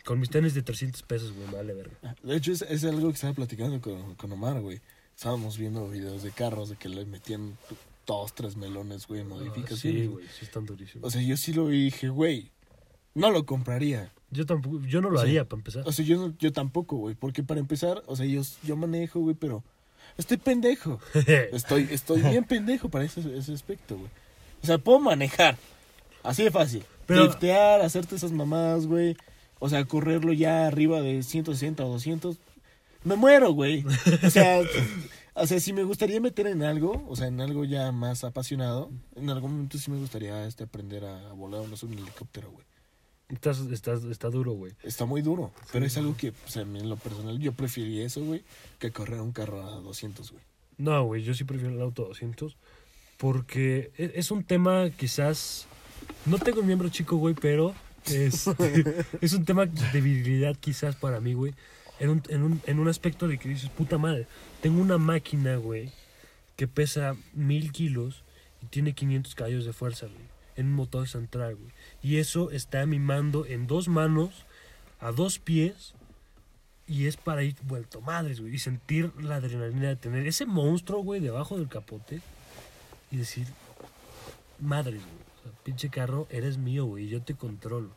Con mis tenis de 300 pesos, güey, vale verga. De hecho, es, es algo que estaba platicando con, con Omar, güey. Estábamos viendo videos de carros de que le metían dos, tres melones, güey, Ah, modificaciones. sí, güey. güey, sí están durísimos. O sea, yo sí lo vi y dije, güey, no lo compraría. Yo tampoco, yo no lo Sí. haría para empezar. O sea, yo, no- yo tampoco, güey. Porque para empezar, o sea, yo, yo manejo, güey, pero estoy pendejo. Estoy, estoy bien pendejo para ese, ese aspecto, güey. O sea, puedo manejar. Así de fácil. Pero- Driftear, hacerte esas mamadas, güey. O sea, correrlo ya arriba de 160 o 200. Me muero, güey. O sea, o sea, si me gustaría meter en algo, o sea, en algo ya más apasionado, en algún momento sí me gustaría este, aprender a volar o no un helicóptero, güey. Estás, estás, está duro, güey. Está muy duro, pero es algo que, o sea, a mí en lo personal, yo preferiría eso, güey, que correr un carro a 200, güey. No, güey, yo sí prefiero el auto 200 porque e- es un tema quizás... No tengo un miembro chico, güey, pero este, es un tema de virilidad quizás para mí, güey. En un, en, un, en un aspecto de que dices, puta madre, tengo una máquina, güey, que pesa mil kilos y tiene 500 caballos de fuerza, güey. en un motor central, güey. Y eso está a mi mando en dos manos, a dos pies, y es para ir vuelto madres, güey. Y sentir la adrenalina de tener ese monstruo, güey, debajo del capote y decir, madres, güey. O sea, pinche carro, eres mío, güey, y yo te controlo.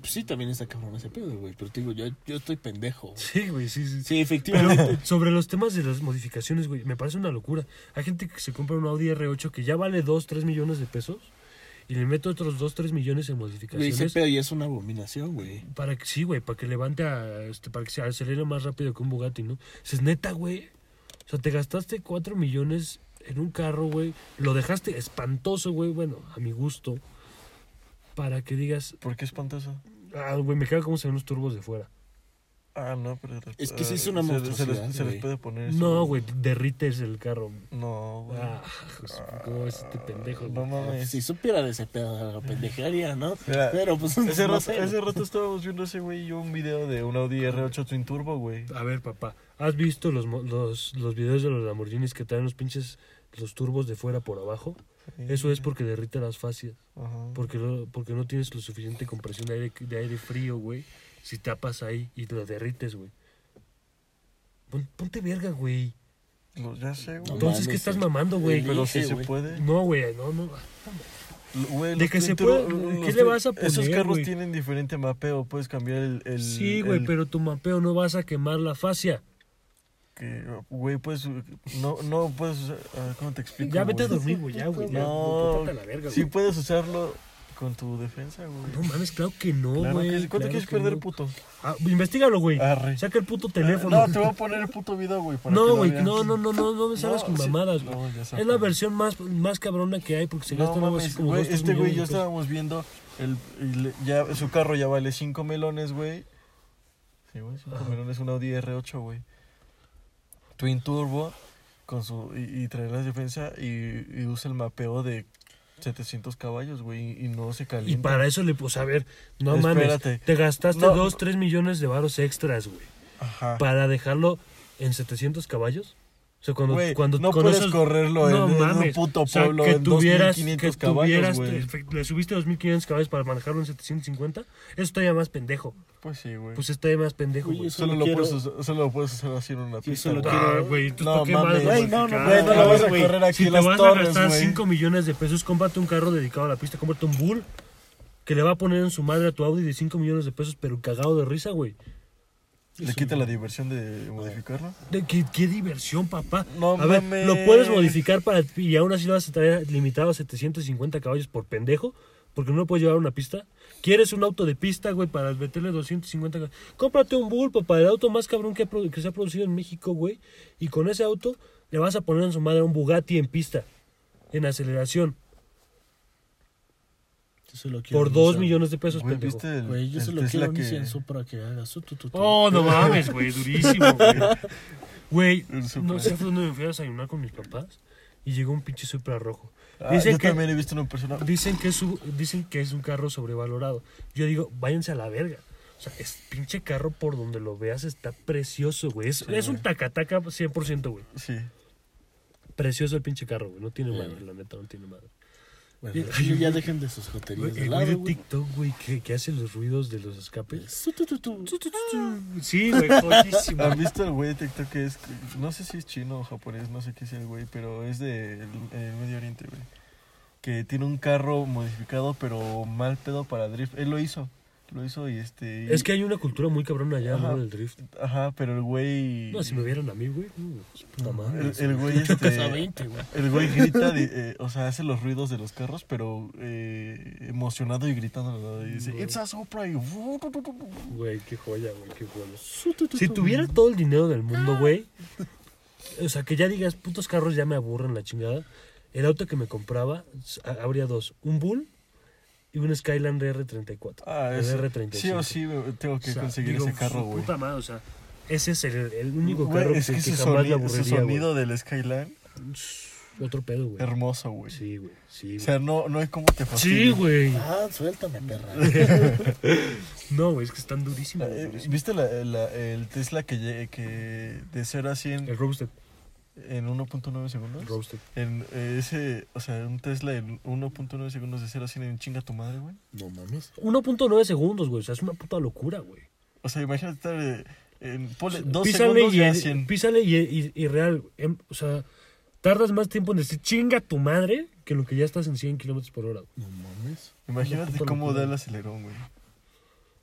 Pues sí, también está cabrón ese pedo, güey. Pero te digo, yo, yo estoy pendejo. güey. Sí, güey, sí, sí. Sí, Pero efectivamente. sobre los temas de las modificaciones, güey, me parece una locura. Hay gente que se compra un Audi R8 que ya vale 2, 3 millones de pesos y le mete otros 2, 3 millones en Güey, ese modificaciones. pedo ya es una abominación, güey. Para que sí, güey, para que levante a, este, para que se acelere más rápido que un Bugatti, ¿no? Es neta, güey. O sea, te gastaste 4 millones en un carro, güey. Lo dejaste espantoso, güey, bueno, a mi gusto. Para que digas, ¿Por qué espantoso? ah, güey, me cago como se ven los turbos de fuera. Ah, no, pero... Es que sí es ah, una se- se, monstruosidad, les, se les güey. puede poner eso. No, güey, derrites el carro. No, güey. Ah, José, ¿cómo es este pendejo? No mames. Si supiera de ese pedo, la pendejaría, ¿no? Mira, Pero pues. ese, no rato, ese rato estábamos viendo ese güey y yo un video de un Audi R8 Twin Turbo, güey. A ver, papá, ¿has visto los, mo- los, los videos de los Lamborghinis que traen los pinches, los turbos de fuera por abajo? Eso es porque derrite las fascias. Ajá. Porque, lo- porque no tienes lo suficiente compresión de aire, de aire frío, güey. Si tapas ahí y lo derrites, güey. Pon- ponte verga, güey. Lo- ya sé, güey. No Entonces, mames, ¿qué estás mamando, güey? Pero sí dije, se puede. No, güey, no, no. De que se puede- ¿qué le vas a poner, Esos carros tienen diferente mapeo. Puedes cambiar el. el Sí, güey, el- pero tu mapeo no vas a quemar la fascia. que, Güey, puedes. No, no puedes. usar- ¿Cómo te explico? Ya vete a dormir, güey, ya, güey. No, a la verga, sí puedes usarlo con tu defensa, güey. No mames, claro que no, güey. ¿Cuánto claro quieres perder, no. puto? Ah, investígalo, güey. Saca el puto teléfono. No, te voy a poner el puto video, güey. No, güey, no, no, no, no, no me salgas No, con mamadas, güey. No, es la versión más, más cabrona que hay porque se algo así como güey, este güey pesos. estábamos viendo el, el- ya su carro ya vale 5 melones, güey. Sí, güey, 5 melones, un Audi R8, güey. Twin Turbo con su y, y trae la defensa y, y usa el mapeo de 700 caballos, güey, y, y no se Y calienta. para eso le, pues a ver, no Espérate. mames, te gastaste No. 2, 3 millones de varos extras, güey, Ajá. para dejarlo en 700 caballos. O sea, cuando, Güey, cuando no puedes esos- correrlo en, no en un mames. puto O sea, pueblo que en tuvieras, 2500 que caballos, tuvieras, güey. te- le subiste 2500 caballos para manejarlo en 750, eso está ya más pendejo. Pues sí, güey. Pues está ya más pendejo, güey. solo, lo quiero- puedes solo lo puedes usar así en una pista, eso lo güey. quiero- Ah, güey, No, ¿para qué mames. Güey, no, no? Güey, no lo vas a güey. correr aquí Si en te las vas a torres, gastar güey. 5 millones de pesos, cómprate un carro dedicado a la pista, cómprate un Bull que le va a poner en su madre a tu Audi de 5 millones de pesos, pero cagado de risa, güey. Le quita la diversión de modificarlo. De ¿Qué, qué diversión, papá. No a ver, mames. lo puedes modificar para y aún así lo vas a traer limitado a 750 caballos por pendejo, porque no lo puedes llevar a una pista. ¿Quieres un auto de pista, güey, para meterle 250 caballos? Cómprate un Bull, papá, el auto más cabrón que, que se ha producido en México, güey. Y con ese auto le vas a poner en su madre un Bugatti en pista, en aceleración, Yo se lo quiero por en 2 esa- millones de pesos, Güey, pendejo. ¿viste el, Güey, yo el se lo Tesla quiero en que... Supra que haga su. Oh, no mames, güey, durísimo, güey. Güey, El Supra. no sé dónde me fui a desayunar con mis papás y llegó un pinche Supra rojo. Ah, Dicen yo que- también he visto una persona... Dicen que, es su- dicen que es un carro sobrevalorado. Yo digo, váyanse a la verga. O sea, es pinche carro por donde lo veas está precioso, güey. Es, Sí, es un tacataca 100%, güey. Sí. Precioso el pinche carro, güey. No tiene Sí, madre, la neta, no tiene madre. Bueno, Ay, ya dejen de sus joterías de el güey de lado, güey. TikTok, güey, que, que hace los ruidos de los escapes. Sí, güey, joyísimo. ¿Han visto el güey de TikTok que es... No sé si es chino o japonés, no sé qué es el güey, pero es de el, el Medio Oriente, güey. Que tiene un carro modificado, pero mal pedo para drift. Él lo hizo. Lo hizo y este... y- Es que hay una cultura muy cabrona allá, Ajá. ¿no? Del drift. Ajá, pero el güey... No, si me vieran a mí, güey. no, su puta madre. El, el güey este... a 20, güey. El güey grita, de- eh, o sea, hace los ruidos de los carros, pero eh, emocionado y gritando. ¿no? Y dice, Güey. It's a Supra. Y... Güey, qué joya, güey, qué joya. Si tu. tuviera todo el dinero del mundo, güey. O sea, que ya digas, putos carros ya me aburren la chingada. El auto que me compraba habría dos: un Bull y un Skyline R34. Ah, eso- R35. sí o sí tengo que O sea, conseguir digo, ese carro, güey. Puta madre, o sea, ese es el, el único carro es que, que que ese jamás sonido, le ese aburriría, güey. sonido del Skyline, Otro pedo, güey. hermoso, güey. Sí, güey. Sí, O sea, no, no hay como te Sí, fastidia. güey. Ah, suéltame, perra. No, güey, es que están durísimos. Eh. ¿Viste la- la- el Tesla que, que de 0 a 100? El Roadster. En 1.9 segundos. Roasted. En eh, ese, o sea, un Tesla en 1.9 segundos de 0 a 100 en chinga tu madre, güey. No mames. 1.9 segundos, güey. O sea, es una puta locura, güey. O sea, imagínate estar eh, en ponle, dos Písale segundos y, 100. písale y, y- y real. em, o sea, tardas más tiempo en decir chinga tu madre que en lo que ya estás en 100 kilómetros por hora. güey. No mames. Imagínate cómo locura. da el acelerón, güey.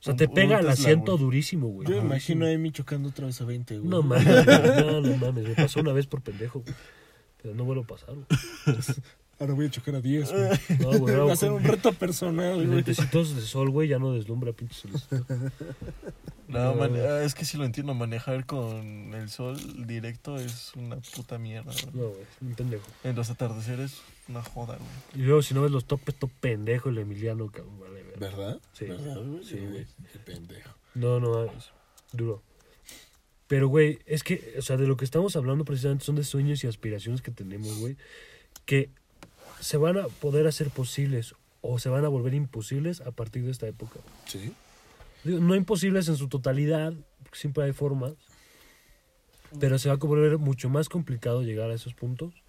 O sea, te pega el asiento durísimo, güey. Yo me imagino a Emi chocando otra vez a 20, güey. No mames, no, no mames. Me pasó una vez por pendejo, güey. Pero no vuelvo a pasar, güey. Ahora voy a chocar a 10, güey. No, güey. Va a ser un reto personal, güey. lentecitos de sol, güey, ya no deslumbra pinche solecito. No, man- ah, es que si lo entiendo, manejar con el sol directo es una puta mierda, güey. No, güey, un pendejo. En los atardeceres, una joda, güey. Y luego, si no ves los topes, todo pendejo el Emiliano, cabrón, vale. ¿Verdad? Sí. ¿Verdad, güey? Sí, güey. Qué pendejo. No, no, es duro. Pero, güey, es que, o sea, de lo que estamos hablando precisamente son de sueños y aspiraciones que tenemos, güey, que se van a poder hacer posibles o se van a volver imposibles a partir de esta época. Sí. Digo, no imposibles en su totalidad, porque siempre hay formas, pero se va a volver mucho más complicado llegar a esos puntos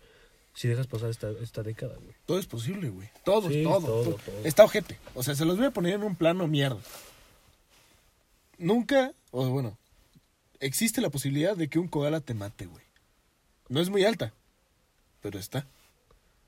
si dejas pasar esta, esta década, güey. Todo es posible, güey. Todo, Sí, todo, todo, todo. Está ojete. O sea, se los voy a poner en un plano mierda. Nunca, o bueno, existe la posibilidad de que un koala te mate, güey. No es muy alta, pero está.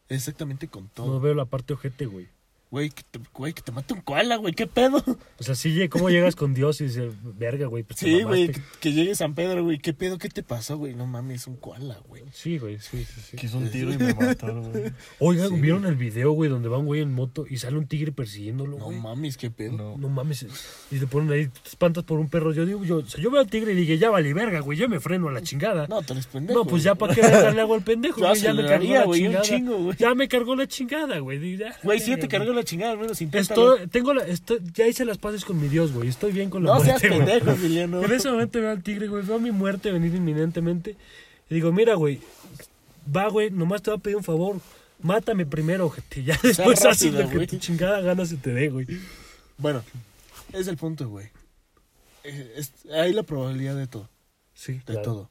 Exactamente con No todo. veo la parte ojete, güey. Güey, que te, güey, que te mate un koala, güey, ¿qué pedo? O sea, sí, ¿cómo llegas con Dios y dices, verga, güey? Pues te Sí, güey, mamaste"? que, que llegue San Pedro, güey, ¿qué pedo? ¿Qué te pasó, güey? No mames, es un koala, güey. Sí, güey, sí, sí, sí. Quiso un tiro y me mató, güey. Oigan, Sí, ¿vieron el video, güey, donde va un güey en moto y sale un tigre persiguiéndolo, No güey? mames, ¿qué pedo? No. No mames. Y te ponen ahí, te espantas por un perro. Yo digo, yo, o sea, yo veo al tigre y dije, ya vale verga, güey, yo me freno a la chingada. No, No, tú eres pendejo. pues ya para qué darle agua al pendejo, güey, ya me cargó la güey, un chingada. chingo, güey. Ya me cargó la chingada, güey. Güey, si te cargó la chingada, al menos inténtalo. Estoy, tengo la, estoy, ya hice las paces con mi Dios, güey. Estoy bien con la No seas muerte, güey. pendejo, Emiliano. En ese momento veo al tigre, güey. Veo mi muerte venir inminentemente. Y digo, mira, güey. Va, güey. Nomás te voy a pedir un favor. Mátame primero, ojete. Ya después haces rápido, lo que güey. tu chingada gana se te dé, güey. Bueno, es el punto, güey. Eh, es- hay la probabilidad de todo, Sí, de claro. todo.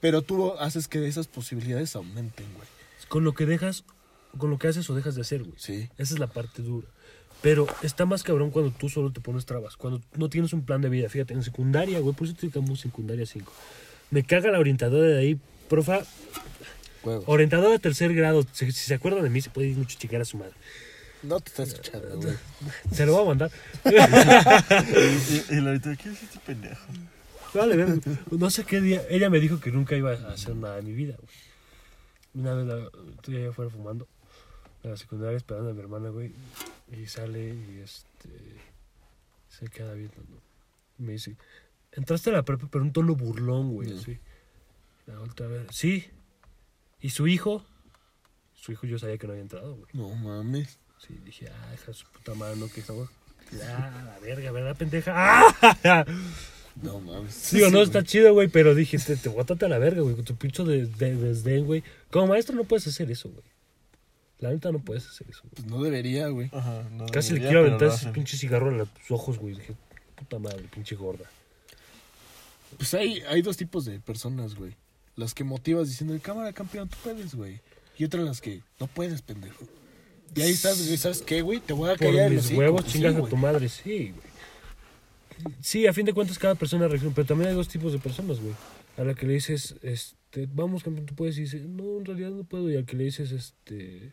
Pero tú haces que esas posibilidades aumenten, güey. Con lo que dejas, con lo que haces o dejas de hacer, güey. Sí. Esa es la parte dura. Pero está más cabrón cuando tú solo te pones trabas. Cuando no tienes un plan de vida. Fíjate, en secundaria, güey, por eso estoy en secundaria 5. Me caga la orientadora de ahí. Profa, Huevos. orientadora de tercer grado. Si, si se acuerdan de mí, se puede ir mucho chicar a su madre. No te estás escuchando, güey. Se lo voy a mandar. Y, y la ahorita, ¿qué es este pendejo? Vale, ver, no sé qué día. Ella me dijo que nunca iba a hacer nada en mi vida, güey. Una vez la, estoy allá afuera fumando. En la secundaria esperando a mi hermana, güey. Y sale y este. Se queda viendo, ¿no? Me dice: Entraste a la prepa, pero un tono burlón, güey. Así. La otra vez. Sí. ¿Y su hijo? Su hijo yo sabía que no había entrado, güey. No mames. Sí, dije, ah, de su puta madre, no, que estamos. Ah, la verga, ¿verdad, pendeja? ¡Ah! No mames. Digo, Sí, no está chido, güey, pero dije, te, te a la verga, güey, con tu pincho de, de desdén, güey. Como maestro no puedes hacer eso, güey. La neta no puedes hacer eso, güey. Pues no debería, güey. Ajá, no Casi le debería, quiero pero aventar ese pinche cigarro en los ojos, güey. Dije, puta madre, pinche gorda. Pues hay, hay dos tipos de personas, güey. Las que motivas diciendo, cámara, campeón, tú puedes, güey. Y otras las que, no puedes, pendejo. Y ahí estás, güey, ¿sabes qué, güey? Te voy a el mis huevos Sí, chingas a tu madre, sí, güey. Sí, a fin de cuentas cada persona reacciona, pero también hay dos tipos de personas, güey. A la que le dices, este, vamos, campeón, tú puedes, y dice, no, en realidad no puedo. Y al que le dices, este,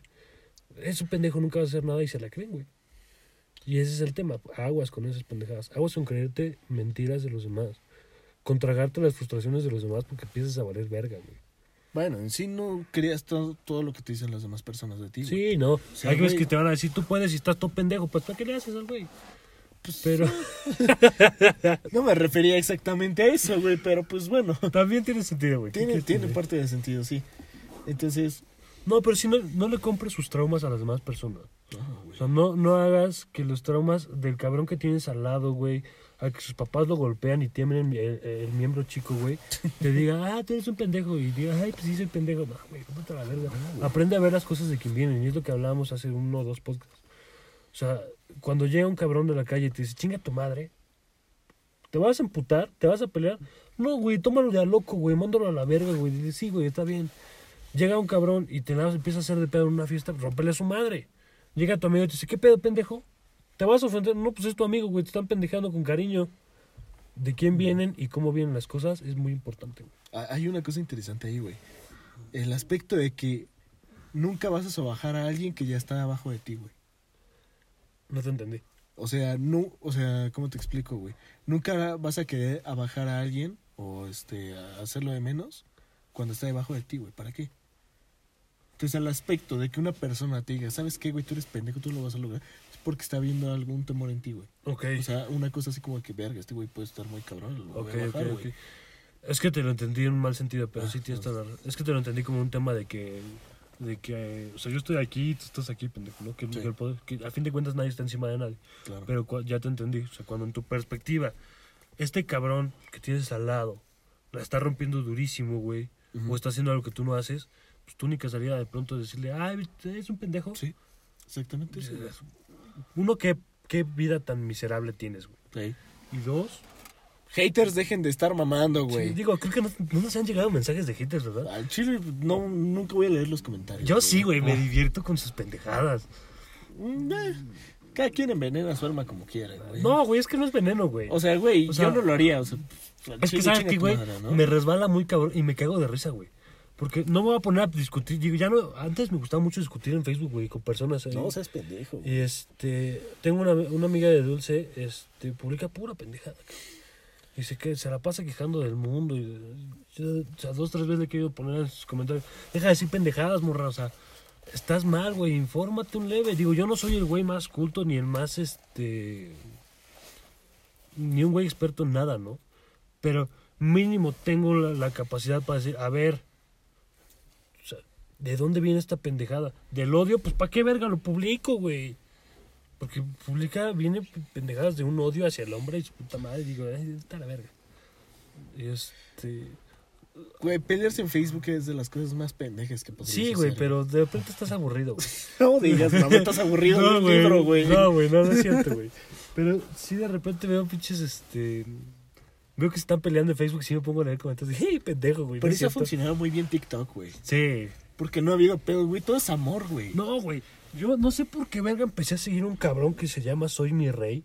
es un pendejo, nunca va a hacer nada y se la creen, güey. Y ese es el tema, aguas con esas pendejadas. Aguas con creerte mentiras de los demás. Con tragarte las frustraciones de los demás porque empiezas a valer verga, güey. Bueno, en sí no creas todo, todo lo que te dicen las demás personas de ti, güey. Sí, no. sea, hay veces que te van a decir, tú puedes y estás todo pendejo, pues ¿para qué le haces al güey? Pues, Pero No me refería exactamente a eso, güey, pero pues bueno. también tiene sentido, güey. ¿Qué Tiene, tiene parte de sentido, sí. Entonces, No, pero si no, no le compres sus traumas a las demás personas. no, O güey. sea, no, no hagas que los traumas del cabrón que tienes al lado, güey, a que sus papás lo golpean y tienen el, el miembro chico, güey, te diga, ah, tú eres un pendejo. Y diga, ay, pues sí soy pendejo. No, güey, cómprate la verga. Aprende a ver las cosas de quien vienen. Y es lo que hablábamos hace uno o dos podcasts. O sea, cuando llega un cabrón de la calle y te dice, chinga tu madre, ¿Te vas a emputar? ¿Te vas a pelear? No, güey, tómalo de a loco, güey, mándalo a la verga, güey. Dice, sí, güey, está bien. Llega un cabrón y te la empieza a hacer de pedo en una fiesta, rompele a su madre. Llega tu amigo y te dice, ¿qué pedo, pendejo? ¿Te vas a ofender? No, pues es tu amigo, güey, te están pendejando con cariño. De quién vienen y cómo vienen las cosas es muy importante, güey. Hay una cosa interesante ahí, güey. El aspecto de que nunca vas a sobajar a alguien que ya está abajo de ti, güey. No te entendí. O sea, no, o sea, ¿cómo te explico, güey? Nunca vas a querer abajar a alguien o este a hacerlo de menos cuando está debajo de ti, güey. ¿Para qué? Entonces, el aspecto de que una persona te diga, ¿sabes qué, güey? Tú eres pendejo, tú lo vas a lograr. Es porque está viendo algún temor en ti, güey. Ok. O sea, una cosa así como que, verga, este güey puede estar muy cabrón. Lo voy Ok, a ok, bajar, ok. güey. Es que te lo entendí en un mal sentido, pero Ah, sí tienes no. toda la. Es que te lo entendí como un tema de que, de que, o sea, yo estoy aquí y tú estás aquí, pendejo, ¿no? Que, Sí. que el poder- que a fin de cuentas nadie está encima de nadie. Claro. Pero ya te entendí, o sea, cuando en tu perspectiva, este cabrón que tienes al lado la está rompiendo durísimo, güey, o está haciendo algo que tú no haces, pues tu única salida de pronto es decirle, ay, es un pendejo. Sí, exactamente. sí. Uno, ¿qué, qué vida tan miserable tienes, güey? Sí. Y dos, Haters, dejen de estar mamando, güey. sí, digo, creo que no, no nos han llegado mensajes de haters, ¿verdad? Al chile, no, nunca voy a leer los comentarios. Yo sí, güey, me Ah. divierto con sus pendejadas. Mm, eh, Cada quien envenena su alma como quiera, güey. No, güey, es que no es veneno, güey. O sea, güey, O sea, yo no lo haría. O sea, es que, ¿sabes qué, güey? ¿no? Me resbala muy cabrón y me cago de risa, güey. Porque no me voy a poner a discutir. Digo, ya no. Antes me gustaba mucho discutir en Facebook, güey, con personas. ahí. No seas pendejo. güey. Y este. Tengo una, una amiga de Dulce, este, publica pura pendejada. Dice que se la pasa quejando del mundo. Y, yo, o sea, dos, tres veces le he querido poner en sus comentarios. Deja de decir pendejadas, morra. O sea, estás mal, güey. Infórmate un leve. Digo, yo no soy el güey más culto ni el más, este. Ni un güey experto en nada, ¿no? Pero mínimo tengo la, la capacidad para decir, a ver. ¿De dónde viene esta pendejada? ¿Del odio? Pues ¿para qué verga lo publico, güey? Porque publica, viene pendejadas de un odio hacia el hombre y su puta madre. Digo, está la verga. Y este. Güey, pelearse en Facebook es de las cosas más pendejas que podrías Sí, güey, pero de repente estás aburrido, güey. No digas, mamá, estás aburrido No, un güey. libro, güey. No, güey, no, no es cierto, güey. Pero sí, de repente veo pinches, este. Veo que se están peleando en Facebook y sí me pongo a leer comentarios. ¡Hey, pendejo, güey! no Pero es eso ha funcionado muy bien TikTok, güey. Sí. Porque no ha habido pedo, güey. Todo es amor, güey. No, güey. Yo no sé por qué verga empecé a seguir un cabrón que se llama Soy mi rey.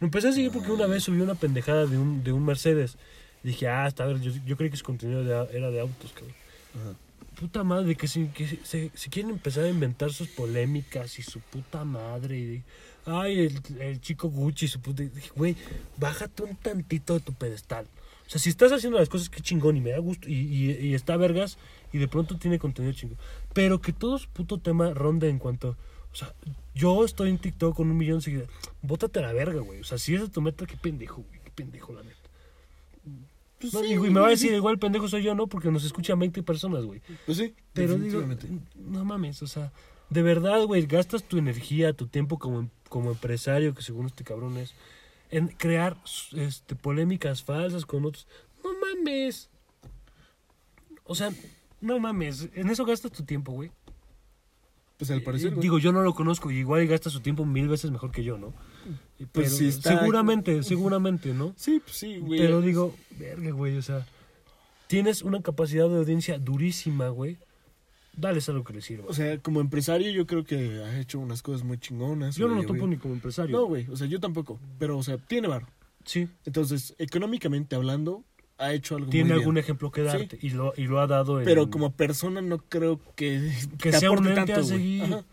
Lo empecé a seguir porque una vez subí una pendejada de un, de un Mercedes. Dije, ah, está a ver, yo, yo creí que su contenido de- era de autos, cabrón. Ajá. Puta madre, que, si, que si- se, se quieren empezar a inventar sus polémicas y su puta madre. Y ay, el, el chico Gucci, su puta. dije, güey, bájate un tantito de tu pedestal. O sea, si estás haciendo las cosas, qué chingón y me da gusto. Y, y, y está vergas y de pronto tiene contenido chingón. Pero que todo su puto tema ronde en cuanto. O sea, yo estoy en TikTok con un millón de seguidores. Bótate a la verga, güey. O sea, si esa es tu meta, qué pendejo, güey. Qué pendejo, la neta. Pues No, sí, y, me va a decir, igual pendejo soy yo, ¿no? Porque nos escuchan 20 personas, güey. Pues sí, Pero digo, no mames, o sea, de verdad, güey, gastas tu energía, tu tiempo como, em- como empresario, que según este cabrón es, en crear este, polémicas falsas con otros. No mames. O sea, no mames, en eso gastas tu tiempo, güey. Pues al parecer, Eh, güey. Digo, yo no lo conozco y igual gasta su tiempo mil veces mejor que yo, ¿no? Pero Pues sí está- seguramente, seguramente, ¿no? Sí, pues sí, güey. Pero digo, verga, güey, o sea, tienes una capacidad de audiencia durísima, güey. Dales algo que le sirva. O sea, como empresario yo creo que ha hecho unas cosas muy chingonas. Yo no lo topo güey. ni como empresario. No, güey, o sea, yo tampoco. Pero, o sea, tiene bar. Sí. Entonces, económicamente hablando, ha hecho algo Tiene muy bien. algún ejemplo que darte y, lo, y lo ha dado en... Pero como persona no creo que, Que te sea un a tanto, güey. seguir. Ajá.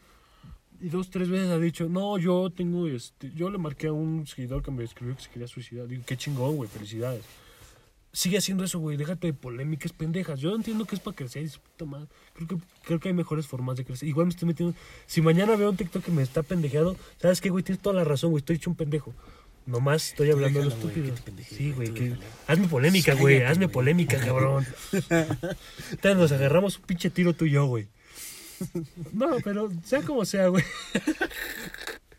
Y dos, tres veces ha dicho, no, yo tengo este... Yo le marqué a un seguidor que me escribió que se quería suicidar. Digo, qué chingón, güey, felicidades. Sigue haciendo eso, güey, déjate de polémicas pendejas. Yo entiendo que es para crecer su puta madre. Creo que, creo que hay mejores formas de crecer. Igual me estoy metiendo... Si mañana veo un TikTok que me está pendejeado, ¿sabes qué, güey? Tienes toda la razón, güey, estoy hecho un pendejo. Nomás estoy hablando de lo estúpido. Sí, güey, que... Hazme polémica, güey, hazme polémica, cabrón. Entonces nos agarramos un pinche tiro tú y yo, güey. No, pero sea como sea, güey.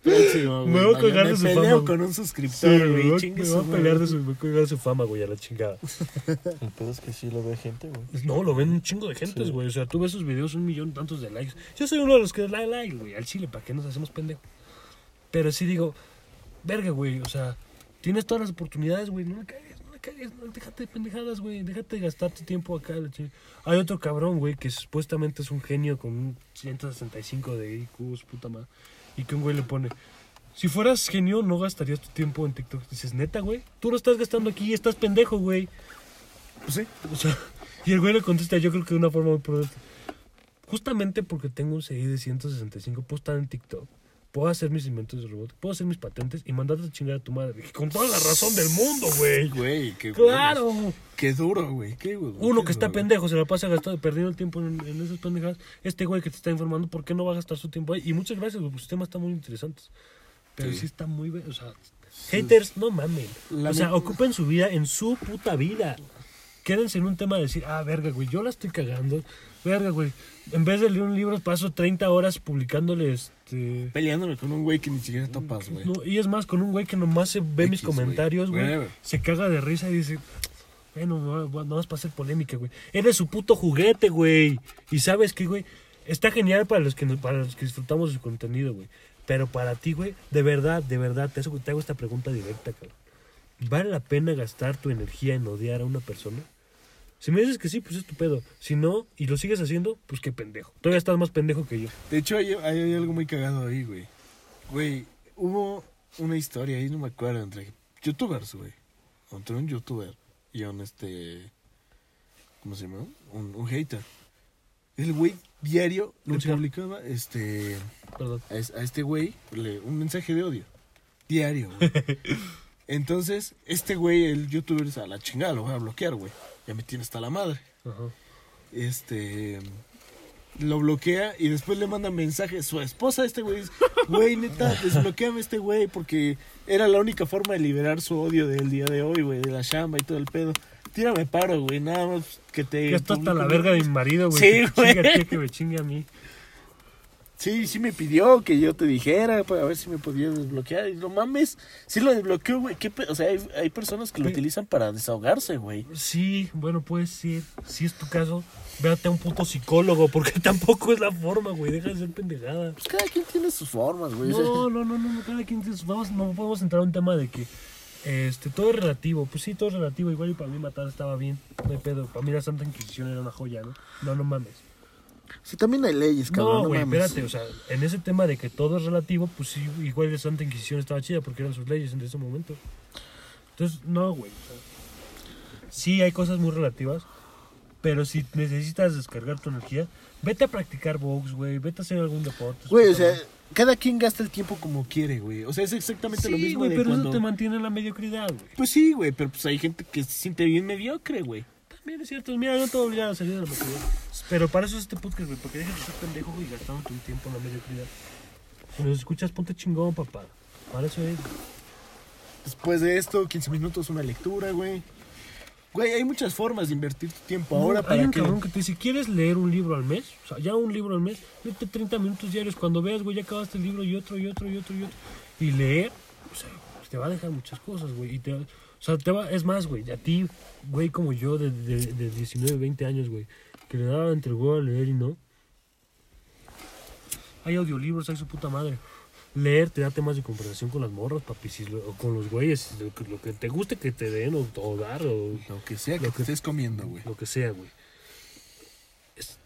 Próximo, güey. Me voy a colgar de su peleo fama, con un Sí, suscriptor, me güey. voy, Chingue me su voy a pelear de su, me voy a colgar de su fama, güey, a la chingada. El pedo es que sí lo ve gente, güey. No, lo ven un chingo de gentes, Sí. güey. O sea, tú ves sus videos, un millón tantos de likes. Yo soy uno de los que da like, güey, al chile, ¿para qué nos hacemos pendejos? Pero sí digo, verga, güey, o sea, Tienes todas las oportunidades, güey. No la cagues, no la cagues. Déjate de pendejadas, güey. Déjate de gastar tu tiempo acá. Hay otro cabrón, güey, que supuestamente es un genio con un 165 de IQ, puta madre. Y que un güey le pone... Si fueras genio, no gastarías tu tiempo en TikTok. Dices, neta, güey. Tú lo estás gastando aquí estás pendejo, güey. Pues sí. O sea, y el güey le contesta, yo creo que de una forma muy prudente. Justamente porque tengo un CI de 165, puedo en TikTok, puedo hacer mis inventos de robot, puedo hacer mis patentes y mandarte a chingar a tu madre. Con toda la razón del mundo, güey. Güey, qué Claro. Qué duro, güey. Qué duro. Uno qué que está duro, güey. pendejo, se la pasa gastando, perdiendo el tiempo en, en esas pendejadas. Este güey que te está informando, ¿por qué no va a gastar su tiempo ahí? Y muchas gracias, güey, sus temas están muy interesantes. Pero sí, Sí. está muy... O sea, haters, no mamen. La o sea, ocupen su vida en su puta vida. Quédense en un tema de decir, ah, verga, güey, yo la estoy cagando. Verga, güey. En vez de leer un libro, paso 30 horas publicándole este... Peleándome con un güey que ni siquiera topas, güey. No, y es más, con un güey que nomás se ve mis X, comentarios, güey. Se caga de risa y dice, bueno, no, no, no vas para hacer polémica, güey. Eres su puto juguete, güey. Y sabes que, güey, está genial para los que para los que disfrutamos de su contenido, güey. Pero para ti, güey, de verdad, de verdad, te, hago- te hago esta pregunta directa, cabrón. ¿Vale la pena gastar tu energía en odiar a una persona? Si me dices que sí, pues es tu pedo. Si no, y lo sigues haciendo, pues qué pendejo. Todavía estás más pendejo que yo. De hecho, hay, hay- hay algo muy cagado ahí, güey. Güey, hubo una historia ahí, no me acuerdo, entre youtubers, güey. Entre un youtuber y un, este... ¿Cómo se llama? Un, un hater. El güey diario le publicaba, este... Perdón. a, es- a este güey le- un mensaje de odio. Diario, güey. Entonces, este güey, el youtuber, a la chingada, lo voy a bloquear, güey. Ya me tiene hasta la madre. Ajá. Este. Lo bloquea y después le manda mensaje. Su esposa, este güey, güey, neta, desbloqueame a este güey porque era la única forma de liberar su odio del día de hoy, güey, de la chamba y todo el pedo. Tírame paro, güey, nada más que te. Que está hasta la verga de mi marido, güey. Sí, que güey. ti, que me chingue a mí. Sí, sí me pidió que yo te dijera para ver si me podía desbloquear. Y no mames, sí lo desbloqueó, güey. ¿Qué pe- O sea, hay, hay personas que lo Sí. utilizan para desahogarse, güey. Sí, bueno, puede ser. Si es tu caso, véate a un puto psicólogo, porque tampoco es la forma, güey. Deja de ser pendejada. Pues cada quien tiene sus formas, güey. No, no, no, no, no, cada quien tiene sus- Vamos, no podemos entrar a un tema de que este, todo es relativo. Pues sí, todo es relativo. Igual y para mí matar estaba bien. No hay pedo. Para mí la Santa Inquisición era una joya, ¿no? No, no mames. Sí, también hay leyes, cabrón. No, No, güey, mames. espérate. O sea, en ese tema de que todo es relativo, pues sí, igual la Santa Inquisición estaba chida porque eran sus leyes en ese momento. Entonces, no, güey. o sea, sí hay cosas muy relativas. Pero si necesitas descargar tu energía, vete a practicar box, güey. Vete a hacer algún deporte. Güey, o sea, cada quien gasta el tiempo como quiere, güey. O sea, es exactamente lo Sí, mismo güey, de pero cuando... eso te mantiene en la mediocridad, güey. Pues sí, güey, pero pues hay gente que se siente bien mediocre, güey. También es cierto. Mira, no te voy a salir de la mediocridad. Pero para eso es este podcast, güey. Porque dejes de ser pendejo y gastando tu tiempo en la mediocridad. Si nos escuchas, ponte chingón, papá. Para eso es. Después de esto, 15 minutos, una lectura, güey. Güey, hay muchas formas de invertir tu tiempo ahora No, hay para un que... cabrón que te dice, ¿quieres leer un libro al mes? O sea, ya un libro al mes, mete 30 minutos diarios. Cuando veas, güey, ya acabaste el libro y otro, y otro, y otro, y otro. Y leer, o sea, pues, te va a dejar muchas cosas, güey. Y te, o sea, te va, es más, güey, a ti, güey, como yo, de, de, de 19, 20 años, güey, que le daba entre el huevo a leer y no. Hay audiolibros, hay su puta madre. Leer te da temas de conversación con las morras, papi, si o con los güeyes, lo que, lo que te guste que te den o, o dar o Lo que sea que Lo te que- estés comiendo, güey. lo que sea, güey.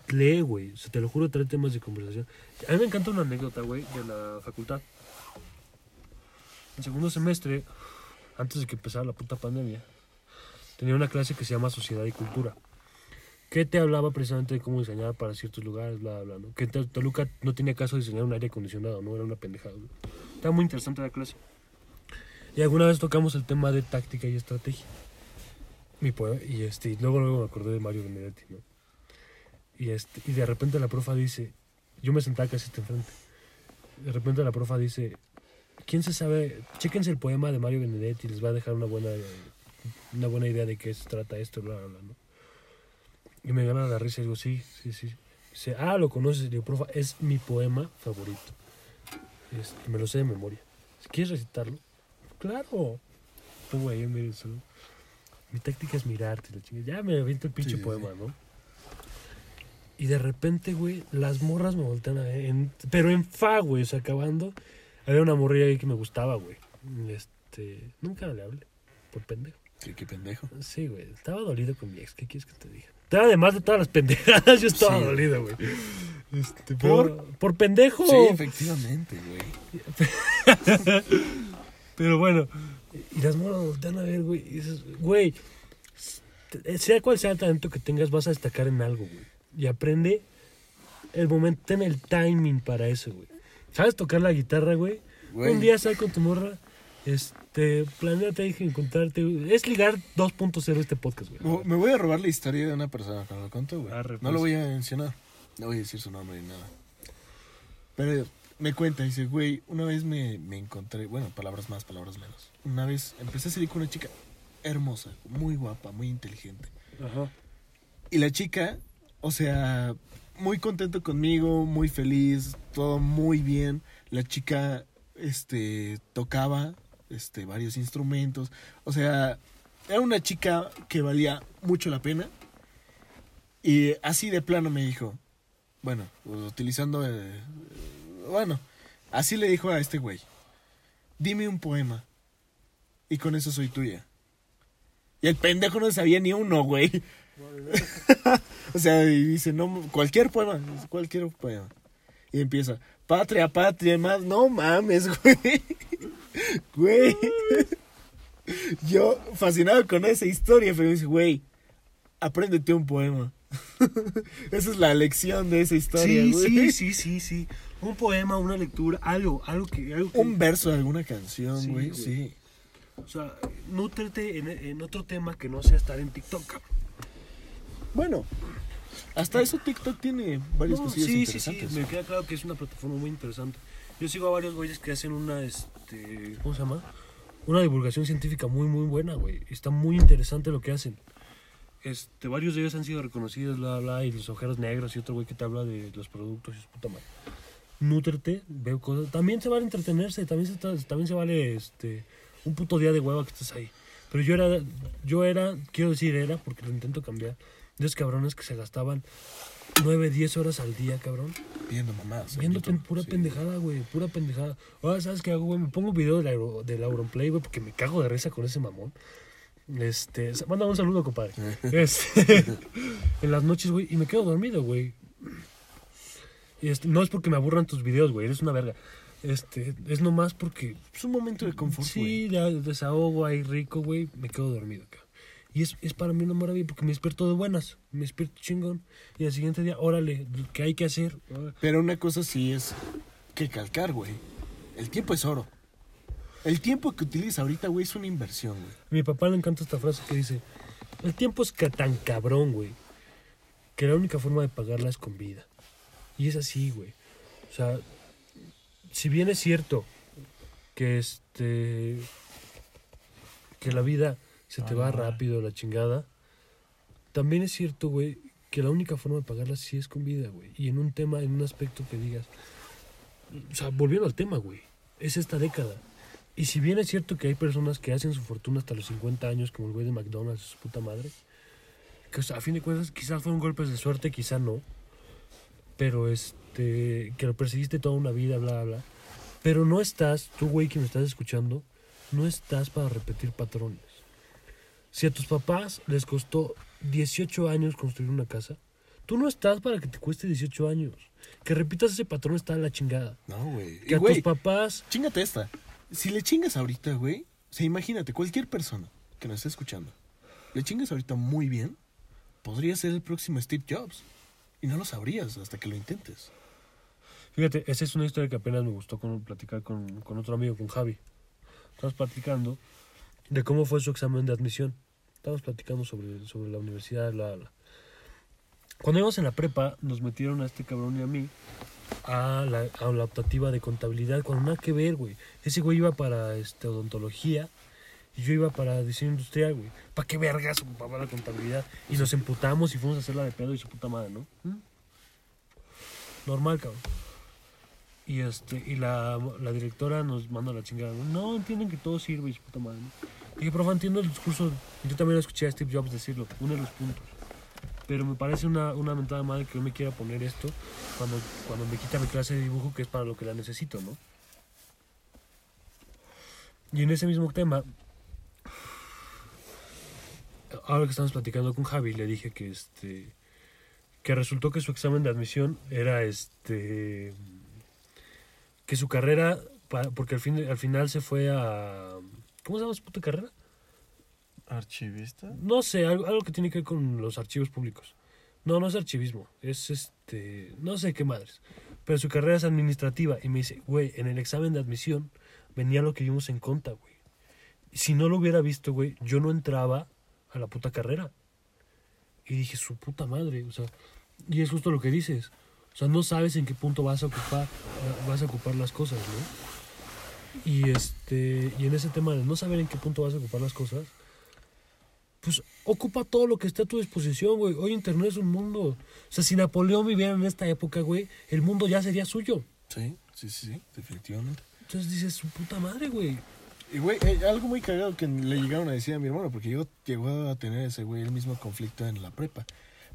Lee, güey. O sea, te lo juro, trae temas de conversación. A mí me encanta una anécdota, güey, de la facultad. En segundo semestre, antes de que empezara la puta pandemia, tenía una clase que se llama Sociedad y Cultura. Que te hablaba precisamente de cómo diseñar para ciertos lugares, bla, bla, ¿no? Que Toluca no tenía caso diseñar un aire acondicionado, ¿no? Era una pendejada, güey. Estaba muy interesante la clase. Y alguna vez tocamos el tema de táctica y estrategia mi y este y luego luego me acordé de Mario Benedetti no y este y de repente la profa dice yo me sentaba casi enfrente de repente la profa dice quién se sabe chéquense el poema de Mario Benedetti les va a dejar una buena una buena idea de qué se trata esto bla bla bla ¿no? y me gana la risa y digo sí sí sí dice ah lo conoces digo profa es mi poema favorito me lo sé de memoria ¿quieres recitarlo? claro pongo ahí en medio solo mi táctica es mirarte, la chingada. Ya me aviento el pinche Sí, sí, poema, ¿no? Y de repente, güey, las morras me voltean a ver. en- pero en fa, güey, o sea, acabando. Había una morrilla ahí que me gustaba, güey. Es- este, nunca le hablé, por pendejo. Sí, qué pendejo. Sí, güey, estaba dolido con mi ex, ¿qué quieres que te diga? Además de todas las pendejadas, yo estaba Sí. dolido, güey. Este, ¿Por? por, por pendejo. Sí, efectivamente, güey. Pero bueno, y las morras voltean a ver, güey, y dices, güey, sea cual sea el talento que tengas, vas a destacar en algo, güey. Y aprende el momento, ten el timing para eso, güey. ¿Sabes tocar la guitarra, güey? Güey. Un día sal con tu morra, este, planeate encontrarte. Es ligar 2.0 este podcast, güey. Me- voy a robar la historia de una persona que me lo contó, güey. Arre, No pues. lo voy a mencionar. No voy a decir su nombre ni nada. Pero me cuenta, dice, güey, una vez me, me encontré, bueno, palabras más, palabras menos. Una vez empecé a salir con una chica hermosa, muy guapa, muy inteligente. Ajá. Y la chica, o sea, muy contento conmigo, muy feliz, todo muy bien. La chica, este, tocaba, este, varios instrumentos. O sea, era una chica que valía mucho la pena. Y así de plano me dijo, bueno, utilizando, eh, bueno, así le dijo a este güey, dime un poema y con eso soy tuya. Y el pendejo no sabía ni uno, güey. o sea, y dice, no, cualquier poema, cualquier poema. Y empieza, patria, patria, más, no mames, güey. Güey. Yo fascinado con esa historia, pero dice, güey, apréndete un poema. esa es la lección de esa historia, Sí, güey. sí, sí, sí, sí. Un poema, una lectura, algo, algo que... Algo que Un verso de alguna canción, Sí, güey, güey. sí. O sea, nútrete en, en otro tema que no sea estar en TikTok, cabrón. Bueno, hasta eso TikTok tiene varias No, cosillas sí, sí, sí, interesantes. me queda claro que es una plataforma muy interesante. Yo sigo a varios güeyes que hacen una, este, ¿cómo se llama? Una divulgación científica muy, muy buena, güey. Está muy interesante lo que hacen. Este, varios de ellos han sido reconocidos, bla, bla, y los ojeros negros y otro güey que te habla de los productos y su puta madre. Nútrete, veo cosas. También se vale entretenerse, también se, también se vale, este, un puto día de hueva que estés ahí. Pero yo era, yo era, quiero decir era, porque lo intento cambiar, de esos cabrones que se gastaban 9, 10 horas al día, cabrón. Viendo mamás. en Viendo pen- pura sí. pendejada, güey, pura pendejada. Ahora, ¿sabes qué hago, güey? Me pongo un video del, del Auronplay, güey, porque me cago de risa con ese mamón. Este, manda un saludo, compadre. Este, en las noches, güey, y me quedo dormido, güey. Y este, no es porque me aburran tus videos, güey, eres una verga. Este, es nomás porque Es un momento de confort, Sí, de desahogo ahí rico, güey. Me quedo dormido, cabrón. Y es, es para mí una maravilla porque me despierto de buenas. Me despierto chingón. Y al siguiente día, órale, ¿qué hay que hacer? Pero una cosa sí es que calcar, güey. El tiempo es oro. El tiempo que utilizas ahorita, güey, es una inversión, güey. A mi papá le encanta esta frase que dice: El tiempo es tan cabrón, güey. Que la única forma de pagarla es con vida. Y es así, güey. O sea, si bien es cierto que este. que la vida se te va Ah. rápido, la chingada. También es cierto, güey, que la única forma de pagarla sí es con vida, güey. Y en un tema, en un aspecto que digas. O sea, volviendo al tema, güey. Es esta década. Y si bien es cierto que hay personas que hacen su fortuna hasta los 50 años, como el güey de McDonald's, su puta madre, que o sea, a fin de cuentas quizás fueron golpes de suerte, quizá no, pero este, que lo perseguiste toda una vida, bla, bla, bla. Pero no estás, tú güey que me estás escuchando, no estás para repetir patrones. Si a tus papás les costó 18 años construir una casa, tú no estás para que te cueste 18 años. Que repitas ese patrón está a la chingada. No, güey. Que Y, a tus papás chingate esta. Si le chingas ahorita, güey, o sea, imagínate, cualquier persona que nos esté escuchando, le chingas ahorita muy bien, podría ser el próximo Steve Jobs. Y no lo sabrías hasta que lo intentes. Fíjate, esa es una historia que apenas me gustó con, platicar con, con otro amigo, con Javi. Estamos platicando de cómo fue su examen de admisión. Estamos platicando sobre, sobre la universidad, la, la. Cuando íbamos en la prepa, nos metieron a este cabrón y a mí a la, a la optativa de contabilidad, cuando nada que ver, güey. Ese güey iba para este, odontología y yo iba para diseño industrial, güey. ¿Para qué vergas ocupaba la contabilidad? Y nos emputamos y fuimos a hacerla de pedo y su puta madre, ¿no? Normal, cabrón. Y este, y la, la directora nos manda la chingada. No, entienden que todo sirve y su puta madre. ¿no? Dije, profe, entiendo el discurso. Yo también lo escuché a Steve Jobs decirlo, uno de los puntos. Pero me parece una, una mentada madre que yo me quiera poner esto cuando, cuando me quita mi clase de dibujo, que es para lo que la necesito, ¿no? Y en ese mismo tema, ahora que estamos platicando con Javi, le dije que este que resultó que su examen de admisión era este que su carrera porque al fin al final se fue a ¿cómo se llama su puta carrera? ¿Archivista? No sé, algo, algo que tiene que ver con los archivos públicos. No, no es archivismo, es este, no sé qué madres. Pero su carrera es administrativa y me dice, güey, en el examen de admisión venía lo que vimos en conta, güey. Si no lo hubiera visto, güey, yo no entraba a la puta carrera. Y dije, su puta madre, o sea, y es justo lo que dices. O sea, no sabes en qué punto vas a ocupar, vas a ocupar las cosas, ¿no? Y este, y en ese tema de no saber en qué punto vas a ocupar las cosas, pues ocupa todo lo que esté a tu disposición, güey. Hoy Internet es un mundo. O sea, si Napoleón viviera en esta época, güey, el mundo ya sería suyo. Sí, sí, sí, sí, definitivamente. Entonces dices, su puta madre, güey. Y, güey, eh, algo muy cagado que le llegaron a decir a mi hermano, porque yo llegó a tener ese, güey, el mismo conflicto en la prepa.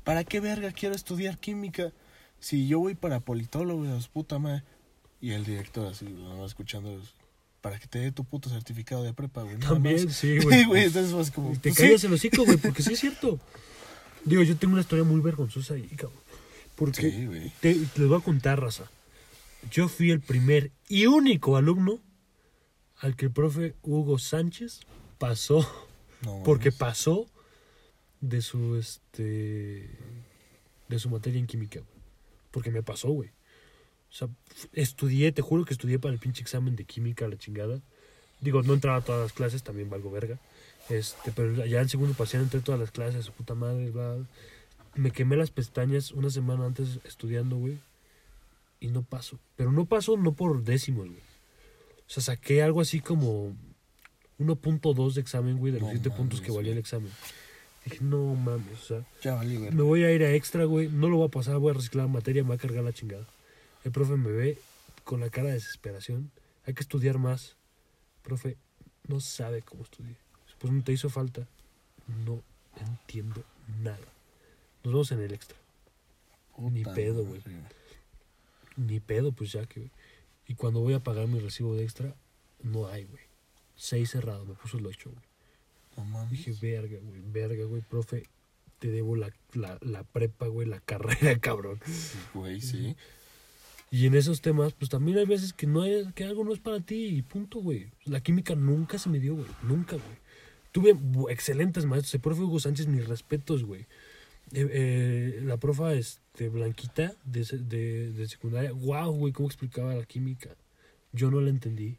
¿Para qué verga quiero estudiar química si yo voy para politólogos, puta madre? Y el director así, nomás escuchando, para que te dé tu puto certificado de prepa, güey. También, sí, güey. güey, entonces vas como... Y te pues, callas sí. el hocico, güey, porque sí es cierto. Digo, yo tengo una historia muy vergonzosa ahí, cabrón. Porque Sí, güey. te, les voy a contar, raza. Yo fui el primer y único alumno al que el profe Hugo Sánchez pasó No, Porque mames. pasó de su este de su materia en química, güey. Porque me pasó, güey. O sea, estudié, te juro que estudié para el pinche examen de química, la chingada. Digo, no entraba a todas las clases, también valgo verga. Este, pero ya en segundo parcial entré todas las clases, su puta madre, bla. Me quemé las pestañas una semana antes estudiando, güey. Y no paso. Pero no paso no por décimos, güey. O sea, saqué algo así como 1.2 de examen, güey, de los No 7 puntos que valía el examen. Dije, no mames, o sea, Ya valí, güey. me voy a ir a extra, güey, no lo voy a pasar, voy a reciclar materia, me va a cargar la chingada. El profe me ve con la cara de desesperación. Hay que estudiar más. Profe, no sabe cómo estudié. Pues no te hizo falta. No entiendo nada. Nos vemos en el extra. ni pedo, güey. Ni pedo, pues ya que. Y cuando voy a pagar mi recibo de extra, no hay, güey. Seis cerrado, me puso el ocho, güey. No mames. Dije, verga, güey, verga, güey, profe, te debo la, la, la prepa, güey, la carrera, cabrón. Sí, Güey, sí. Y en esos temas, pues también hay veces que no hay, que algo no es para ti y punto, güey. La química nunca se me dio, güey, nunca, güey. Tuve excelentes maestros, el profe Hugo Sánchez, mis respetos, güey. Eh, eh, la profa este, Blanquita de, de, secundaria, wow, güey, cómo explicaba la química. Yo no la entendí.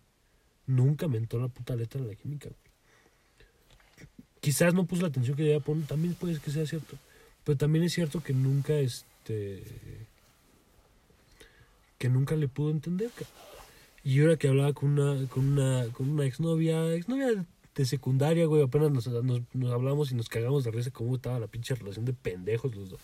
Nunca me entró la puta letra de la química, güey. Quizás no puse la atención que debía poner, también puede que sea cierto. Pero también es cierto que nunca, este. Que nunca le pudo entender, Y ahora que hablaba con una, con una, con una exnovia, exnovia de secundaria, güey, apenas nos, nos, nos hablamos y nos cagamos de risa cómo estaba la pinche relación de pendejos los dos.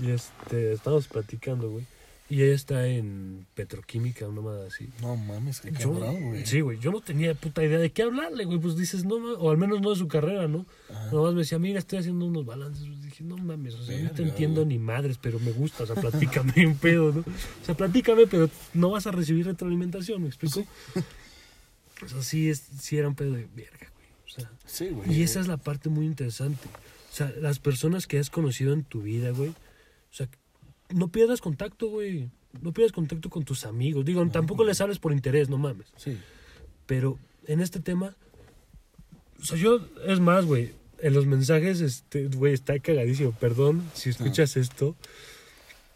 Y este, estábamos platicando, güey. Y ella está en petroquímica, una madre así. No mames, qué cabrón, güey. sí, güey, yo no tenía puta idea de qué hablarle, güey. Pues dices, no mames, o al menos no de su carrera, ¿no? Ajá. Nomás me decía, mira, estoy haciendo unos balances. Pues dije, no mames, o sea, no te entiendo güey. ni madres, pero me gusta, o sea, platícame un pedo, ¿no? O sea, platícame, pero no vas a recibir retroalimentación, ¿me explico? O sea, sí, es, sí era un pedo de verga, güey. O sea, Sí, güey. y esa es la parte muy interesante. O sea, las personas que has conocido en tu vida, güey. O sea, no pierdas contacto, güey. No pierdas contacto con tus amigos. Digo, tampoco les hables por interés, no mames. Sí. Pero en este tema, o sea, yo, es más, güey, en los mensajes, este, güey, está cagadísimo. Perdón si escuchas esto.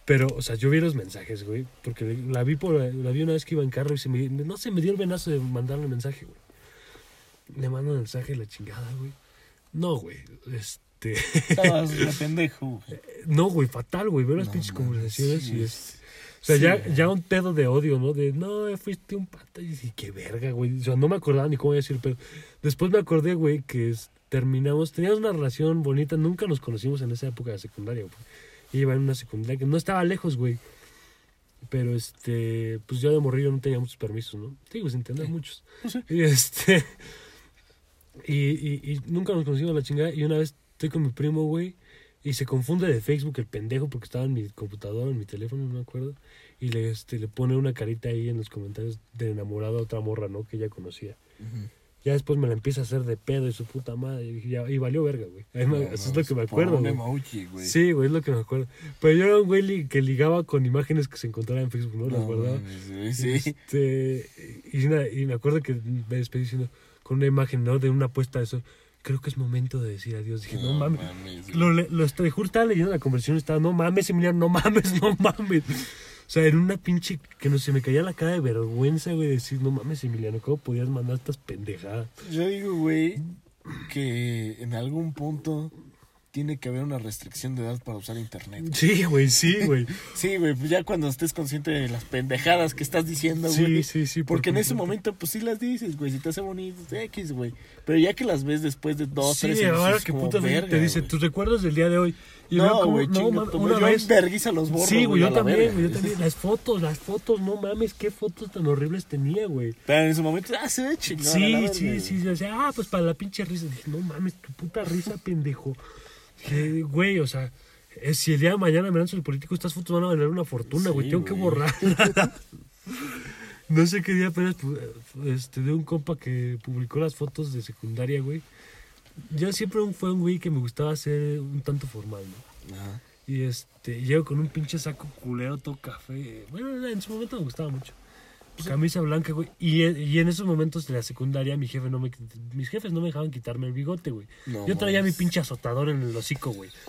Pero, o sea, yo vi los mensajes, güey, porque la vi por, la vi una vez que iba en carro y se me, no se me dio el venazo de mandarle mensaje, güey. Le mando un mensaje la chingada, güey. No, güey, este, Estabas de pendejo, güey. no, güey, fatal, güey, veo las No pinches conversaciones sí, y es-. O sea, Sí, ya, ya un pedo de odio, ¿no? De, no, fuiste un pata. Y dije, qué verga, güey. O sea, no me acordaba ni cómo decir, pero después me acordé, güey, que es- terminamos, teníamos una relación bonita, nunca nos conocimos en esa época de secundaria, güey. Iba en una secundaria que no estaba lejos, güey. Pero, este, pues yo de morrillo no tenía muchos permisos, ¿no? Digo, sin tener muchos. Pues sí. Y, este, y, y, y nunca nos conocimos la chingada. Y una vez estoy con mi primo, güey, y se confunde de Facebook el pendejo porque estaba en mi computadora, en mi teléfono, no me acuerdo. Y le, este, le pone una carita ahí en los comentarios de enamorado a otra morra, ¿no? Que ella conocía. Ya después me la empieza a hacer de pedo y su puta madre. Y, dije, ya- y valió verga, güey. No, eso no, es lo que me acuerdo, un emoji, güey. Sí, güey, es lo que me acuerdo. Pero yo era un güey li- que ligaba con imágenes que se encontraban en Facebook, ¿no? Las No, guardaba. mames, güey, sí. Este, y me acuerdo que me despedí diciendo, con una imagen, ¿no? De una puesta de sol. Creo que es momento de decir adiós. Dije, no, mames. güey. Lo, lo estoy, juro, estaba leyendo la conversión y estaba, no mames, Emiliano, no mames, no mames. O sea, era una pinche que no se me caía la cara de vergüenza, güey, decir, no mames, Emiliano, ¿cómo podías mandar estas pendejadas? Yo digo, güey, que en algún punto tiene que haber una restricción de edad para usar internet. Sí, güey, sí, güey. Sí, güey, pues ya cuando estés consciente de las pendejadas que estás diciendo, Sí, güey. sí, sí. Porque en ese momento, pues sí las dices, güey. Si te hace bonito, X, güey. Pero ya que las ves después de dos, Sí, tres años, ahora que puta verga, te dice tus recuerdos del día de hoy. Y No, güey, no, tu una. Yo vez. en vergüenza los borro, Sí, güey, yo también, güey, yo también. Las fotos, las fotos, no mames, qué fotos tan horribles tenía, güey. Pero en ese momento, ah, se ve chingón. Sí, sí, sí, sí, o sea, ah, pues para la pinche risa. Dije, no mames, tu puta risa, pendejo. Dije, güey, o sea, eh, si el día de mañana me lanzo el político, estas fotos van a valer una fortuna, güey, tengo que borrarlas. no sé qué día apenas pu- este, de un compa que publicó las fotos de secundaria, güey. Yo siempre fue un güey que me gustaba ser un tanto formal, ¿no? Ajá. Y este, llego con un pinche saco culero, todo café. Bueno, en su momento me gustaba mucho. Camisa blanca, güey. Y, en- y en esos momentos de la secundaria, mi jefe no me, mis jefes no me dejaban quitarme el bigote, güey. No Yo traía mi pinche azotador en el hocico, güey.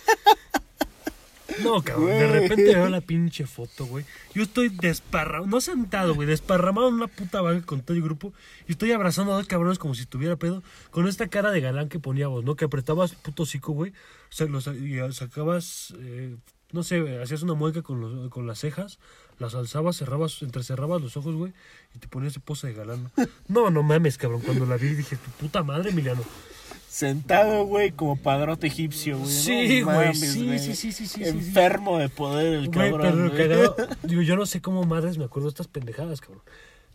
No, cabrón. De repente veo la pinche foto, güey. Yo estoy desparramado, no sentado, güey, desparramado en una puta vaga con todo el grupo. Y estoy abrazando a dos cabrones como si tuviera pedo. Con esta cara de galán que poníamos, ¿no? Que apretabas puto hocico, güey. O sea, lo sa- y sacabas, eh, no sé, hacías una mueca con, los- con las cejas. Las alzabas, cerrabas, entrecerrabas los ojos, güey. Y te ponías ese pose de galán. No, no mames, cabrón. Cuando la vi dije, tu puta madre, Emiliano. Sentado, güey, como padrote egipcio, güey. Sí, No güey, mames, sí, güey. sí, sí, sí, sí, sí, sí. Enfermo de poder el Güey, cabrón. pero lo güey. cagado, digo, yo no sé cómo madres me acuerdo de estas pendejadas, cabrón.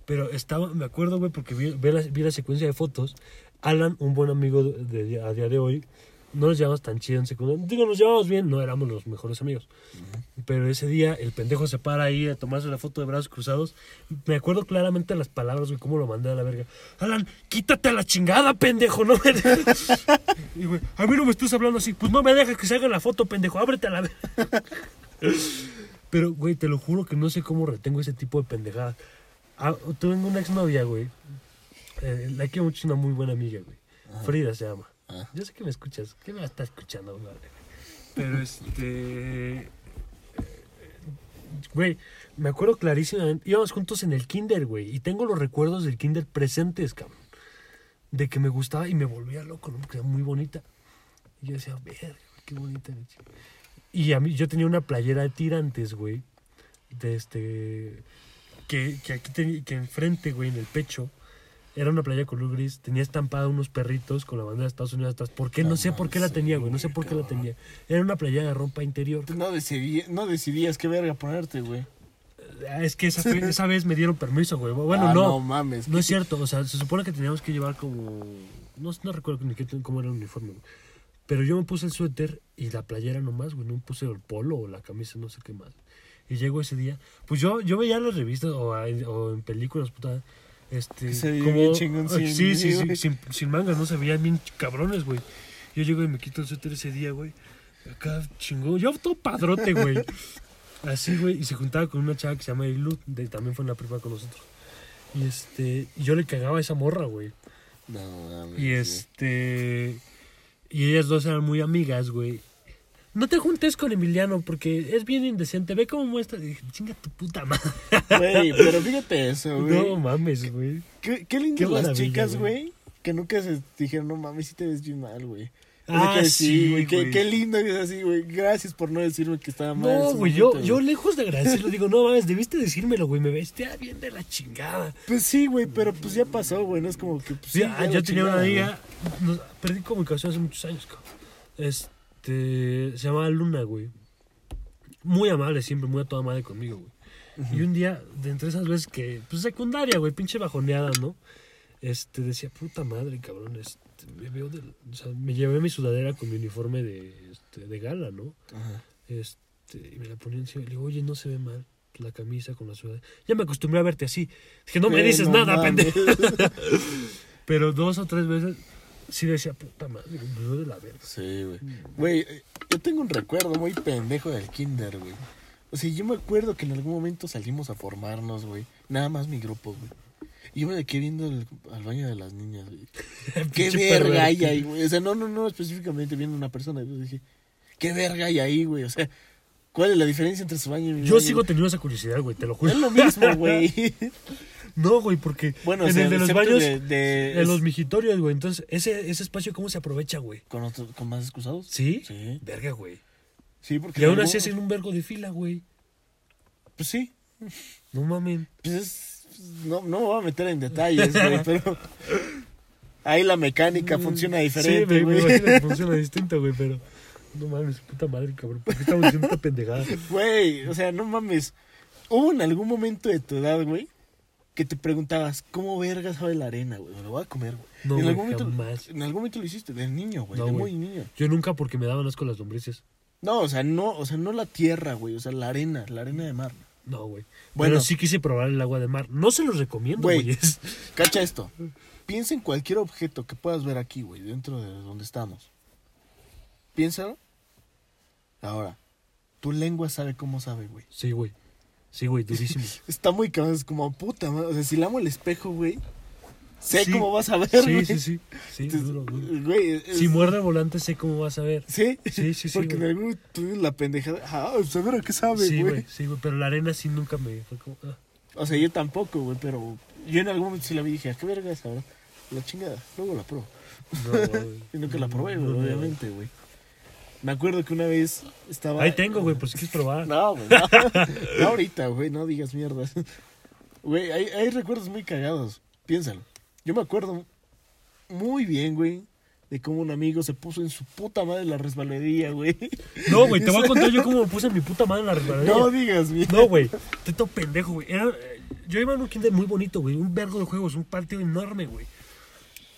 Pero estaba, me acuerdo, güey, porque vi, vi la, vi la secuencia de fotos. Alan, un buen amigo de, de- a día de hoy, no nos llevamos tan chido en secundaria. Digo, nos llevamos bien, no éramos los mejores amigos. Pero ese día el pendejo se para ahí a tomarse la foto de brazos cruzados. Me acuerdo claramente las palabras, güey, cómo lo mandé a la verga. Alan, quítate a la chingada, pendejo, no me. Y, güey, a mí no me estás hablando así. Pues no me dejes que se haga la foto, pendejo, ábrete a la verga. Pero, güey, te lo juro que no sé cómo retengo ese tipo de pendejadas. Ah, tengo una exnovia, güey. Eh, la quiero mucho, una muy buena amiga, güey. Frida se llama. Ah. Yo sé que me escuchas. ¿Qué me está escuchando, madre? Pero este. Güey, me acuerdo clarísimamente. Íbamos juntos en el kinder, güey. Y tengo los recuerdos del kinder presentes, cabrón. De que me gustaba y me volvía loco, ¿no? Porque era muy bonita. Y yo decía, verga, qué bonita. la chica". Y a mí, yo tenía una playera de tirantes, güey. De este. Que, que aquí tenía, que enfrente, güey, en el pecho. Era una playa color gris. Tenía estampada unos perritos con la bandera de Estados Unidos atrás. ¿Por qué? No, No sé por qué la tenía, güey. No sé por qué la tenía. Era una playera de ropa interior. No, decidí, no decidías qué verga ponerte, güey. Ah, Es que esa, esa vez me dieron permiso, güey. Bueno, Ah, no. No mames. No es cierto, o sea, se supone que teníamos que llevar como. No, no recuerdo ni qué, cómo era el uniforme, güey. Pero yo me puse el suéter y la playera nomás, güey. No me puse el polo o la camisa, no sé qué más. Y llego ese día. Pues yo, yo veía las revistas o, o en películas, puta. Este, se veía bien chingón sin- sí, sí, sí, sin, sin mangas, no se veían bien cabrones, güey. Yo llego y me quito el suéter ese día, güey. Acá chingón. Yo todo padrote, güey. Así, güey. Y se juntaba con una chava que se llama Ilu, de, también fue en la prepa con nosotros. Y este, y yo le cagaba a esa morra, güey. No mames. Y güey. este, y ellas dos eran muy amigas, güey. No te juntes con Emiliano porque es bien indecente. Ve cómo muestra. Dije, chinga tu puta madre. Güey, pero fíjate eso, güey. No mames, güey. Qué, qué lindas Qué las chicas, güey. Que nunca se dijeron, no mames, si te ves bien mal, güey. Ah, que sí, güey. Qué, qué lindo que es así, güey. Gracias por no decirme que estaba mal. No, güey, yo, yo lejos de agradecerlo digo, no mames, debiste decírmelo, güey. Me vestía bien de la chingada. Pues sí, güey, pero pues ya pasó, güey. No es como que. Pues, Sí, ya yo tenía una amiga, perdí comunicación hace muchos años, cabrón. Este, se llamaba Luna, güey. Muy amable siempre, muy a toda madre conmigo, güey. Y un día, de entre esas veces que, pues secundaria, güey, pinche bajoneada, ¿no? Este, decía, puta madre, cabrón, este, me veo del, o sea, me llevé mi sudadera con mi uniforme de, este, de gala, ¿no? Ajá. Este, y me la ponía encima y le digo, oye, no se ve mal la camisa con la sudadera. Ya me acostumbré a verte así. Dije, no me dices no nada, pendejo. Pero dos o tres veces sí decía, puta madre, me duele la verga. Sí, güey. Güey, eh, yo tengo un recuerdo muy pendejo del kinder, güey. O sea, yo me acuerdo que en algún momento salimos a formarnos, güey. Nada más mi grupo, güey. Y yo me quedé viendo el- al baño de las niñas, güey. ¿Qué verga hay ahí, güey? O sea, no, no, no específicamente viendo una persona. Yo dije, ¿qué verga hay ahí, güey? O sea, ¿cuál es la diferencia entre su baño y mi Yo baño? sigo teniendo esa curiosidad, güey, te lo juro. Es lo mismo, güey. No, güey, porque Bueno, o en sea, el de los baños, de, de- en los mijitorios, güey. Entonces, ese, ese espacio, ¿cómo se aprovecha, güey? ¿Con, otro- ¿Con más excusados? ¿Sí? Sí. Verga, güey. Sí, porque... Y aún luego- así hacen un vergo de fila, güey. Pues sí. No mamen. Pues es- no, no me voy a meter en detalles, güey, pero... Ahí la mecánica funciona Sí, diferente, me güey. imagino que funciona distinto, güey, pero... No mames, puta madre, cabrón. ¿Por qué estamos diciendo esta pendejada? Güey, o sea, no mames. Hubo en algún momento de tu edad, güey, que te preguntabas, ¿cómo verga sabe la arena, güey? Me lo voy a comer, güey. No, en, algún momento, jamás. en algún momento lo hiciste, de niño, güey, No, de muy niño. Yo nunca porque me daban asco las lombrices. No, o sea, no, o sea, no la tierra, güey, o sea, la arena, la arena de mar. No, güey. Bueno. Pero sí quise probar el agua de mar. No se los recomiendo, Güey. Cacha esto. Piensa en cualquier objeto que puedas ver aquí, güey, dentro de donde estamos. Piénsalo. Ahora, tu lengua sabe cómo sabe, güey. Sí, güey. Sí, güey, durísimo. Está muy cabrón, es como puta madre. O sea, si le amo el espejo, güey, sé Sí. cómo vas a ver, Sí, güey. sí, sí. Sí, Entonces, duro, duro. Güey, es- Si muerde el volante, sé cómo vas a ver. ¿Sí? Sí, sí, sí, Porque en algún momento tuvimos la pendejada. Ah, saber a qué sabe, Sí, güey. sí, güey. Pero la arena sí nunca me fue como. ah. o sea, yo tampoco, güey, pero yo en algún momento sí la vi y dije, ¿a qué verga es ahora? La chingada, luego la pruebo. No, güey. Y nunca la probé, güey, no, obviamente, güey. Me acuerdo que una vez estaba... Ahí tengo, güey, por si quieres probar. No, güey, no. No ahorita, güey, no digas mierdas. Güey, hay, hay recuerdos muy cagados. Piénsalo. Yo me acuerdo muy bien, güey, de cómo un amigo se puso en su puta madre la resbaladilla, güey. No, güey, te voy a contar yo cómo me puse mi puta madre en la resbaladilla. No digas, mierda. No, güey, te todo pendejo, güey. Era, eh, yo iba en un kinder muy bonito, güey. Un vergo de juegos, un patio enorme, güey.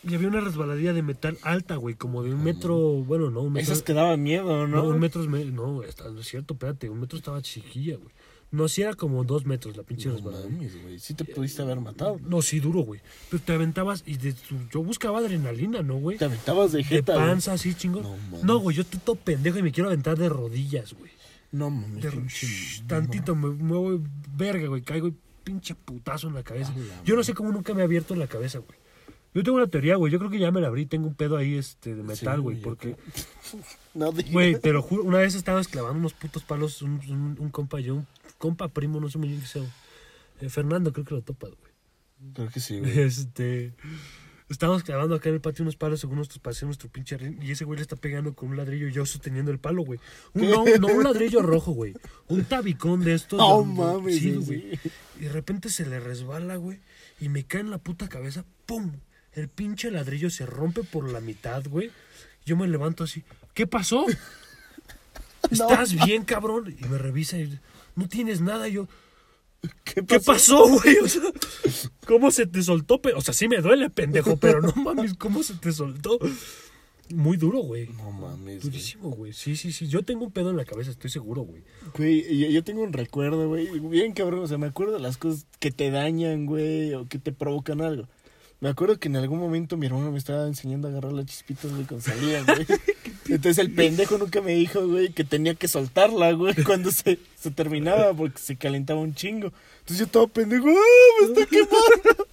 Y había una resbaladilla de metal alta, güey, como de un metro. Bueno, no, un metro. Esas que daban miedo, ¿no? No, un metro es. me- No, está- no es cierto, espérate. Un metro estaba chiquilla, güey. No, sí era como dos metros la pinche No resbaladilla. mames, güey. Sí te pudiste haber matado. No, sí, duro, güey. Pero te aventabas y de yo buscaba adrenalina, ¿no, güey? Te aventabas de De jeta, güey. panza, así, chingón. No, mames. No, güey, yo estoy todo pendejo y me quiero aventar de rodillas, güey. No mames. De- shh, tantito me muevo verga, güey, caigo y pinche putazo en la cabeza. A la Yo no sé cómo nunca me ha abierto en la cabeza, güey. Yo tengo una teoría, güey, yo creo que ya me la abrí, tengo un pedo ahí este de metal, Sí, güey, yo porque No digas. güey, te lo juro, una vez estaba esclavando unos putos palos un, un, un compa yo, un compa primo, no sé muy bien qué sea. eh, Fernando creo que lo topa, güey. Creo que sí, güey. Este Estábamos clavando acá en el patio unos palos según nuestros paseos, nuestro pinche ring, y ese güey le está pegando con un ladrillo y yo sosteniendo el palo, güey. Un- No, no un ladrillo rojo, güey. Un tabicón de estos. No de- mames, sí, güey, güey. sí. Y de repente se le resbala, güey, y me cae en la puta cabeza, ¡pum! El pinche ladrillo se rompe por la mitad, güey. Yo me levanto así, ¿qué pasó? ¿Estás bien, cabrón? Y me revisa y no tienes nada. Y yo, ¿Qué ¿Qué pasó, güey? O sea, ¿cómo se te soltó? O sea, sí me duele, pendejo, pero no mames, ¿cómo se te soltó? Muy duro, güey. No mames. Durísimo, güey. Sí, sí, sí. Yo tengo un pedo en la cabeza, estoy seguro, güey. Güey, yo, yo tengo un recuerdo, güey. Bien cabrón, o sea, me acuerdo de las cosas que te dañan, güey, o que te provocan algo. Me acuerdo que en algún momento mi hermano me estaba enseñando a agarrar las chispitas, güey, cuando salían, güey. Entonces el pendejo nunca me dijo, güey, que tenía que soltarla, güey, cuando se, se terminaba, porque se calentaba un chingo. Entonces yo todo pendejo, ¡ah, me está quemando!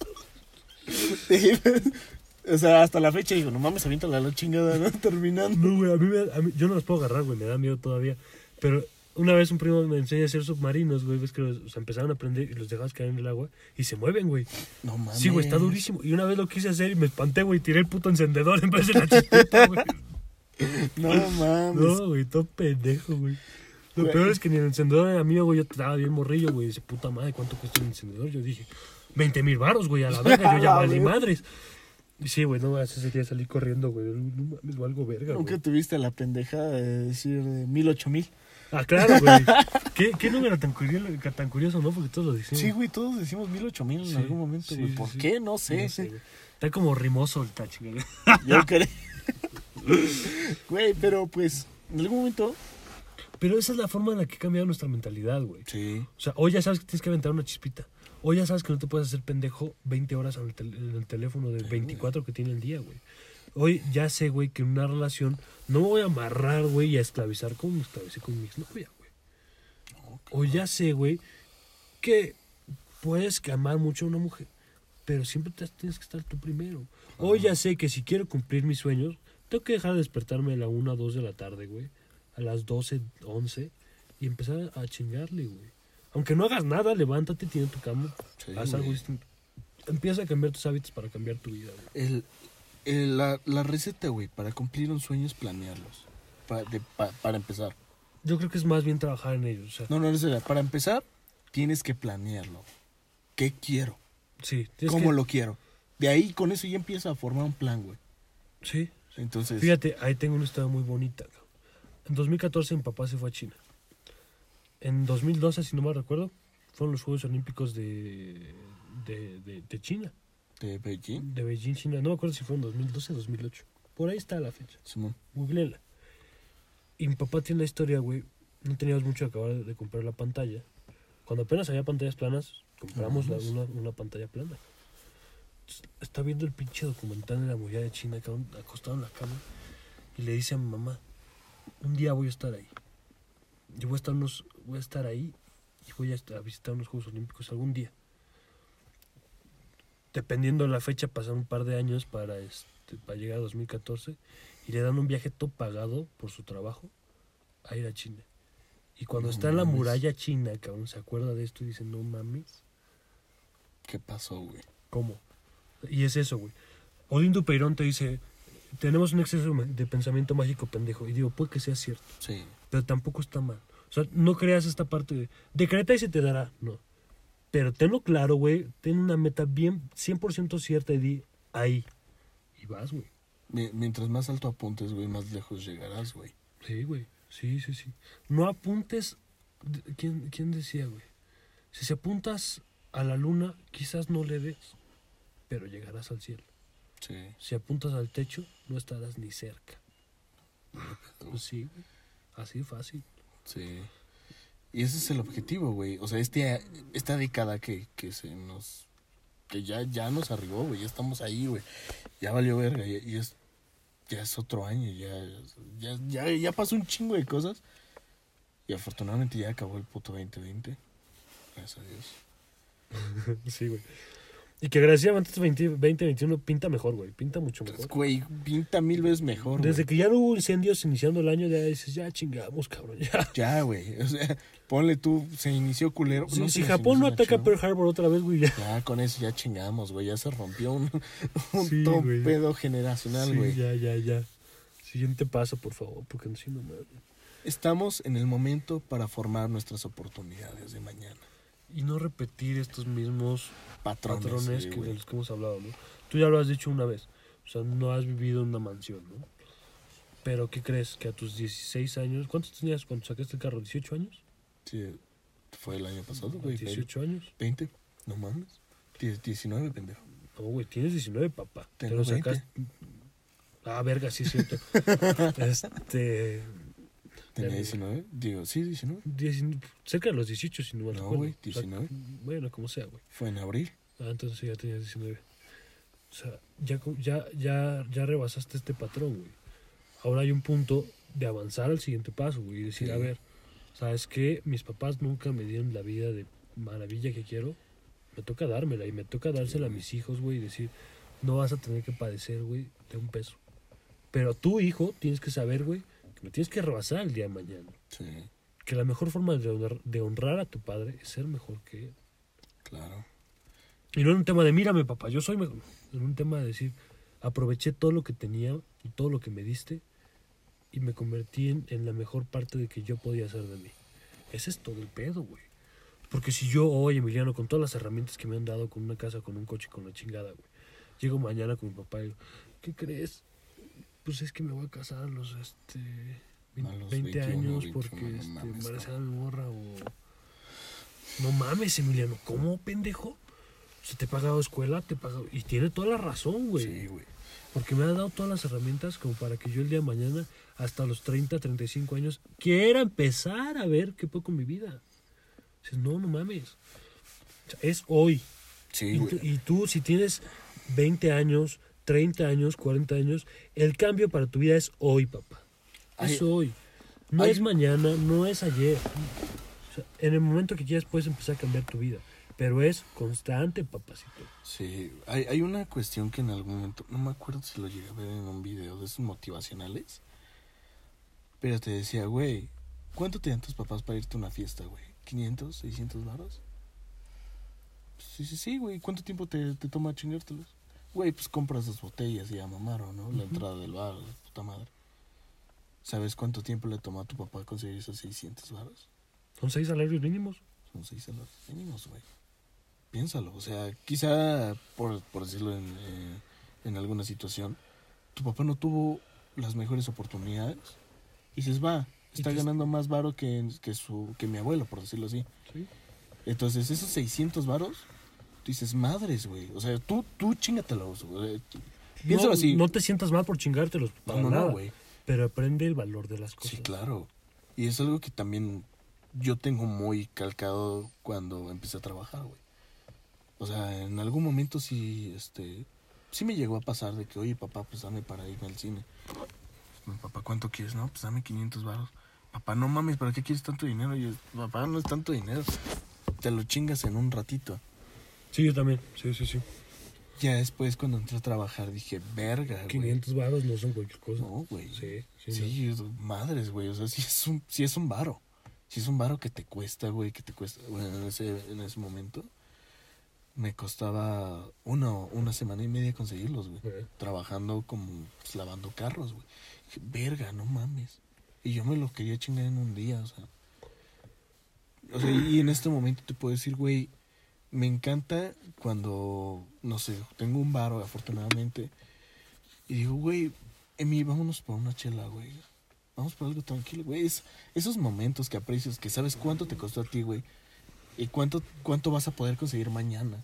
o sea, hasta la fecha digo, no mames, aviéntala la chingada, ¿no? Terminando. No, güey, a mí, me- a mí- yo no los puedo agarrar, güey, me da miedo todavía. Pero una vez un primo me enseña a hacer submarinos, güey, ves que los, o sea, empezaron a aprender y los dejabas caer en el agua y se mueven, güey. No mames. Sí, güey, está durísimo. Y una vez lo quise hacer y me espanté, güey, tiré el puto encendedor en vez de la chispita, güey. No mames. No, güey, todo pendejo, güey. Lo Güey. peor es que ni el encendedor era mío, güey. Yo estaba bien morrillo, güey. Dice, puta madre, ¿cuánto cuesta el encendedor? Yo dije, 20 mil baros, güey, a la verga. Yo ya valí madres. Y sí, güey, no, ese día salí corriendo, güey. No mames, algo verga, Nunca güey. tuviste la pendejada de decir de mil, ocho mil. Ah, claro, güey. ¿Qué, ¿Qué número tan curioso, tan curioso, no? Porque todos lo decimos. Sí, güey, todos decimos mil, ocho mil en Sí, algún momento, sí, güey. ¿Por sí. qué? No sé. No sé. Está como rimoso el touch, güey. Yo creo. Güey, pero pues, en algún momento. Pero esa es la forma en la que ha cambiado nuestra mentalidad, güey. Sí. O sea, hoy ya sabes que tienes que aventar una chispita. Hoy ya sabes que no te puedes hacer pendejo 20 horas en el, tel- en el teléfono de 24 que tiene el día, güey. Hoy ya sé, güey, que en una relación no me voy a amarrar, güey, y a esclavizar como me esclavicé con mi exnovia, güey. Hoy ya sé, güey, que puedes que amar mucho a una mujer, pero siempre te- tienes que estar tú primero. Hoy ya sé que si quiero cumplir mis sueños, tengo que dejar de despertarme a la 1 2 de la tarde, güey. A las 12, 11 y empezar a chingarle, güey. Aunque no hagas nada, levántate, tiene tu cama, Sí, haz algo distinto. Empieza a cambiar tus hábitos para cambiar tu vida, güey. El, el- la, la receta, güey, para cumplir un sueño es planearlos. Pa- de- pa- para empezar. Yo creo que es más bien trabajar en ellos, o sea, No, no, no, es para empezar, tienes que planearlo. ¿Qué quiero? sí. ¿Cómo que- lo quiero? De ahí, con eso ya empieza a formar un plan, güey. Sí, Entonces, Fíjate, ahí tengo una historia muy bonita. En 2014 mi papá se fue a China. En 2012, si no me recuerdo, fueron los Juegos Olímpicos de, de, de, de China, de Beijing, de Beijing, China. No me acuerdo si fue en 2012 o 2008. Por ahí está la fecha. Simón. Googleela. Y mi papá tiene la historia, güey. No teníamos mucho que acabar de comprar la pantalla. Cuando apenas había pantallas planas, compramos la- una, una pantalla plana. Está viendo el pinche documental de la muralla de China, acostado en la cama. Y le dice a mi mamá, un día voy a estar ahí. Yo voy a estar, unos, voy a estar ahí y voy a visitar unos Juegos Olímpicos algún día. Dependiendo de la fecha, pasan un par de años para, este, para llegar a 2014 y le dan un viaje todo pagado por su trabajo a ir a China. Y cuando No está en la mames. muralla china, cabrón, se acuerda de esto y dice, no mames, ¿Qué pasó, güey? ¿cómo? Y es eso, güey. Odín Peirón te dice, tenemos un exceso de pensamiento mágico pendejo. Y digo, puede que sea cierto, Sí. pero tampoco está mal. O sea, no creas esta parte de, decreta y se te dará, no. Pero tenlo claro, güey, ten una meta bien 100% cierta y di, ahí. Y vas, güey. Mi- Mientras más alto apuntes, güey, más lejos llegarás, güey. Sí, güey. Sí, sí, sí. No apuntes. ¿Quién, quién decía, güey? Si se apuntas a la luna, quizás no le des, pero llegarás al cielo. Sí. Si apuntas al techo, no estarás ni cerca. Pues sí, güey. Así fácil. Sí. Y ese es el objetivo, güey. O sea, este, esta década que, que se nos... Que ya, ya nos arribó, güey. Ya estamos ahí, güey. Ya valió verga. Y, y es, ya es otro año. Ya, ya, ya, ya pasó un chingo de cosas. Y afortunadamente ya acabó el puto 2020. Gracias a Dios. sí, güey. Y que agradecidamente este 20, 2021 pinta mejor, güey. Pinta mucho mejor. Güey, pinta mil veces mejor, Desde güey. que ya no hubo incendios iniciando el año, ya dices, ya chingamos, cabrón, ya. Ya, güey. O sea, ponle tú, se inició culero. Si, No si se Japón no ataca. Pearl Harbor otra vez, güey, ya. Ya con eso ya chingamos, güey. Ya se rompió un, un Sí, güey. pedo generacional, Sí, güey. ya, ya, ya. Siguiente paso, por favor, porque no si no mames. Estamos en el momento para formar nuestras oportunidades de mañana. Y no repetir estos mismos Patrones, patrones sí, que, de los que hemos hablado, ¿no? Tú ya lo has dicho una vez. O sea, no has vivido en una mansión, ¿no? Pero, ¿qué crees? Que a tus 16 años... ¿Cuántos tenías cuando sacaste el carro? ¿18 años? Sí, fue el año pasado, güey. fue el 18 años. 20, no mames. Die- 19, pendejo. No, güey, tienes 19, papá. Te Tengo lo 20. sacaste... Ah, verga, sí es cierto. este... ¿Tenía Verga. 19? Digo, sí, 19. 19 cerca de los 18, si no me No, güey, O sea, 19. bueno, como sea, güey. Fue en abril. Ah, entonces ya tenías 19. O sea, ya, ya, ya, ya rebasaste este patrón, güey. Ahora hay un punto de avanzar al siguiente paso, güey. Y decir, Sí. a ver, ¿sabes qué? Mis papás nunca me dieron la vida de maravilla que quiero. Me toca dármela y me toca dársela a mis hijos, güey. Y decir, no vas a tener que padecer, güey, de un peso. Pero tú, hijo, tienes que saber, güey, me tienes que rebasar el día de mañana. Sí, Que la mejor forma de honrar, de honrar a tu padre es ser mejor que él. claro. Y no en un tema de, mírame, papá, yo soy mejor. En un tema de decir, aproveché todo lo que tenía y todo lo que me diste y me convertí en, en la mejor parte de que yo podía hacer de mí. Ese es todo el pedo, güey. Porque si yo hoy, Emiliano, con todas las herramientas que me han dado, con una casa, con un coche, con la chingada, güey, llego mañana con mi papá y digo, ¿qué crees? Pues es que me voy a casar a los, este, A los 20 21, años 21, porque no este, mames, embarazada mi morra o... No mames, Emiliano, ¿cómo, pendejo? Se te ha pagado escuela, te he pagado... Y tiene toda la razón, güey. Sí, güey. Porque me ha dado todas las herramientas como para que yo el día de mañana, hasta los 30, 35 años, quiera empezar a ver qué puedo con mi vida. Dices, no, no mames. O sea, es hoy. Sí, Y tú, y tú, si tienes 20 años, 30 años, 40 años, el cambio para tu vida es hoy, papá. Es hoy. No es mañana, no es ayer. O sea, en el momento que quieras puedes empezar a cambiar tu vida. Pero es constante, papacito. Sí, hay, hay una cuestión que en algún momento, no me acuerdo si lo llegué a ver en un video de esos motivacionales, pero te decía, güey, ¿cuánto te dan tus papás para irte a una fiesta, güey? ¿500, 600 varos? Sí, sí, sí, güey, ¿cuánto tiempo te, te toma chingártelos? Güey, pues compras dos botellas y ya mamaron, ¿no? La entrada del bar, puta madre. ¿Sabes cuánto tiempo le tomó a tu papá conseguir esos 600 varos? Son seis salarios mínimos. Son seis salarios mínimos, güey. Piénsalo, o sea, quizá, por, por decirlo en, eh, en alguna situación, tu papá no tuvo las mejores oportunidades y dices, va, está ganando más varo que, que, su, que mi abuelo, por decirlo así. Sí. Entonces, esos 600 varos, tú dices, madres, güey. O sea, tú, tú chingatelos, güey. Piénsalo no, así. No te sientas mal por chingártelos. Para no, nada. no, güey. Pero aprende el valor de las cosas. Sí, claro. Y es algo que también yo tengo muy calcado cuando empecé a trabajar, güey. O sea, en algún momento sí, este, sí me llegó a pasar de que, oye, papá, pues dame para irme al cine. Papá, ¿cuánto quieres? No, pues dame 500 baros. Papá, no mames, ¿para qué quieres tanto dinero? Y yo, papá, no es tanto dinero. Te lo chingas en un ratito. Sí, yo también. Sí, sí, sí. Ya después, cuando entré a trabajar, dije, verga, güey. 500 varos no son cualquier cosa. No, güey. Sí, sí. Sí, es- madres, güey. O sea, sí es un, sí es un varo. Sí es un varo que te cuesta, güey, que te cuesta. Bueno, en ese, en ese momento me costaba una, una semana y media conseguirlos, güey. Trabajando como pues, lavando carros, güey. Dije, verga, no mames. Y yo me lo quería chingar en un día, o sea. O sea, y en este momento te puedo decir, güey, me encanta cuando, no sé, tengo un varo, afortunadamente. Y digo, güey, Emi, vámonos por una chela, güey. Vamos por algo tranquilo, güey. Es- esos momentos que aprecias, que sabes cuánto te costó a ti, güey. Y cuánto, cuánto vas a poder conseguir mañana.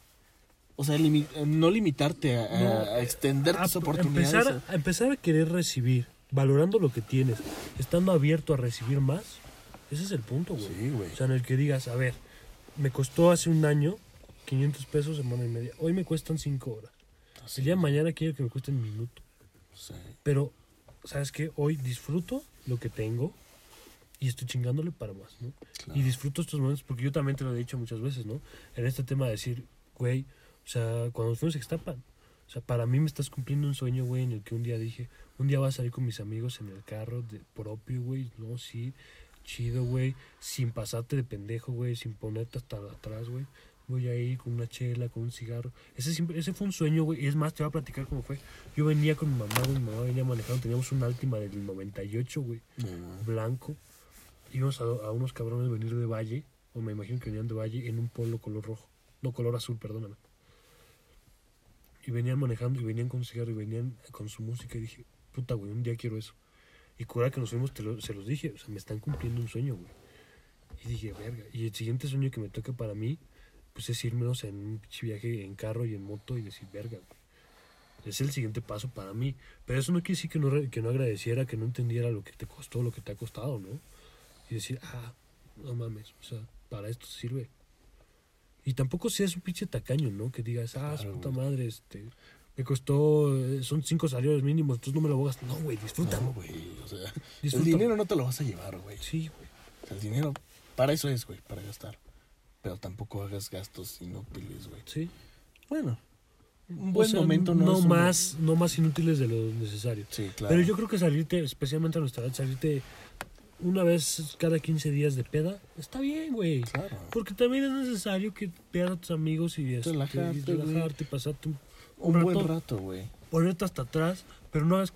O sea, limi- no limitarte a, a- No, a extender a- tus oportunidades. Empezar, a empezar a querer recibir, valorando lo que tienes, estando abierto a recibir más. Ese es el punto, güey. Sí, güey. O sea, en el que digas, a ver, me costó hace un año 500 pesos semana y media. Hoy me cuestan 5 horas. Sí, El día de mañana quiero que me cuesten minuto. sí. Pero, ¿sabes qué? Hoy disfruto lo que tengo y estoy chingándole para más, ¿no? Claro. Y disfruto estos momentos porque yo también te lo he dicho muchas veces, ¿no? En este tema de decir, güey, o sea, cuando nos fuimos a Ixtapan, o sea, para mí me estás cumpliendo un sueño, güey, en el que un día dije, un día voy a salir con mis amigos en el carro de propio, güey, no, sí, chido, güey, sin pasarte de pendejo, güey, sin ponerte hasta atrás, güey. Voy a ir con una chela, con un cigarro. Ese, siempre, ese fue un sueño, güey. Y es más, te voy a platicar cómo fue. Yo venía con mi mamá, güey. Mi mamá venía manejando. Teníamos un Altima del 98, güey No, blanco. Íbamos a, a unos cabrones venir de Valle, o me imagino que venían de Valle, en un polo color rojo. No, color azul, perdóname. Y venían manejando, y venían con cigarro, y venían con su música. Y dije, puta, güey, un día quiero eso. Y cura que nos fuimos, te lo- se los dije, o sea, me están cumpliendo un sueño, güey. Y dije, verga. Y el siguiente sueño que me toca para mí, pues es irnos en un pinche viaje en carro y en moto y decir, verga, güey. Es el siguiente paso para mí. Pero eso no quiere decir que no, que no agradeciera, que no entendiera lo que te costó, lo que te ha costado, ¿no? Y decir, ah, no mames, o sea, para esto sirve. Y tampoco seas un pinche tacaño, ¿no? Que digas, ah, Claro, puta güey. madre, este, me costó, eh, son cinco salarios mínimos, entonces no me lo voy a gastar. No, güey, disfrútalo. No, güey. O sea, el Disfrútalo. dinero no te lo vas a llevar, güey. Sí, güey. O sea, el dinero, para eso es, güey, para gastar. Pero tampoco hagas gastos inútiles, güey. Sí. Bueno, un O buen sea, momento no, no es un- más, no más inútiles de lo necesario. Sí, claro. Pero yo creo que salirte, especialmente a nuestra edad, salirte una vez cada 15 días de peda, está bien, güey. Claro. Porque también es necesario que veas a tus amigos y, este, Relajarte, y relajarte, pasarte un, Un un buen rato, rato, güey. ponerte hasta atrás, pero no hagas,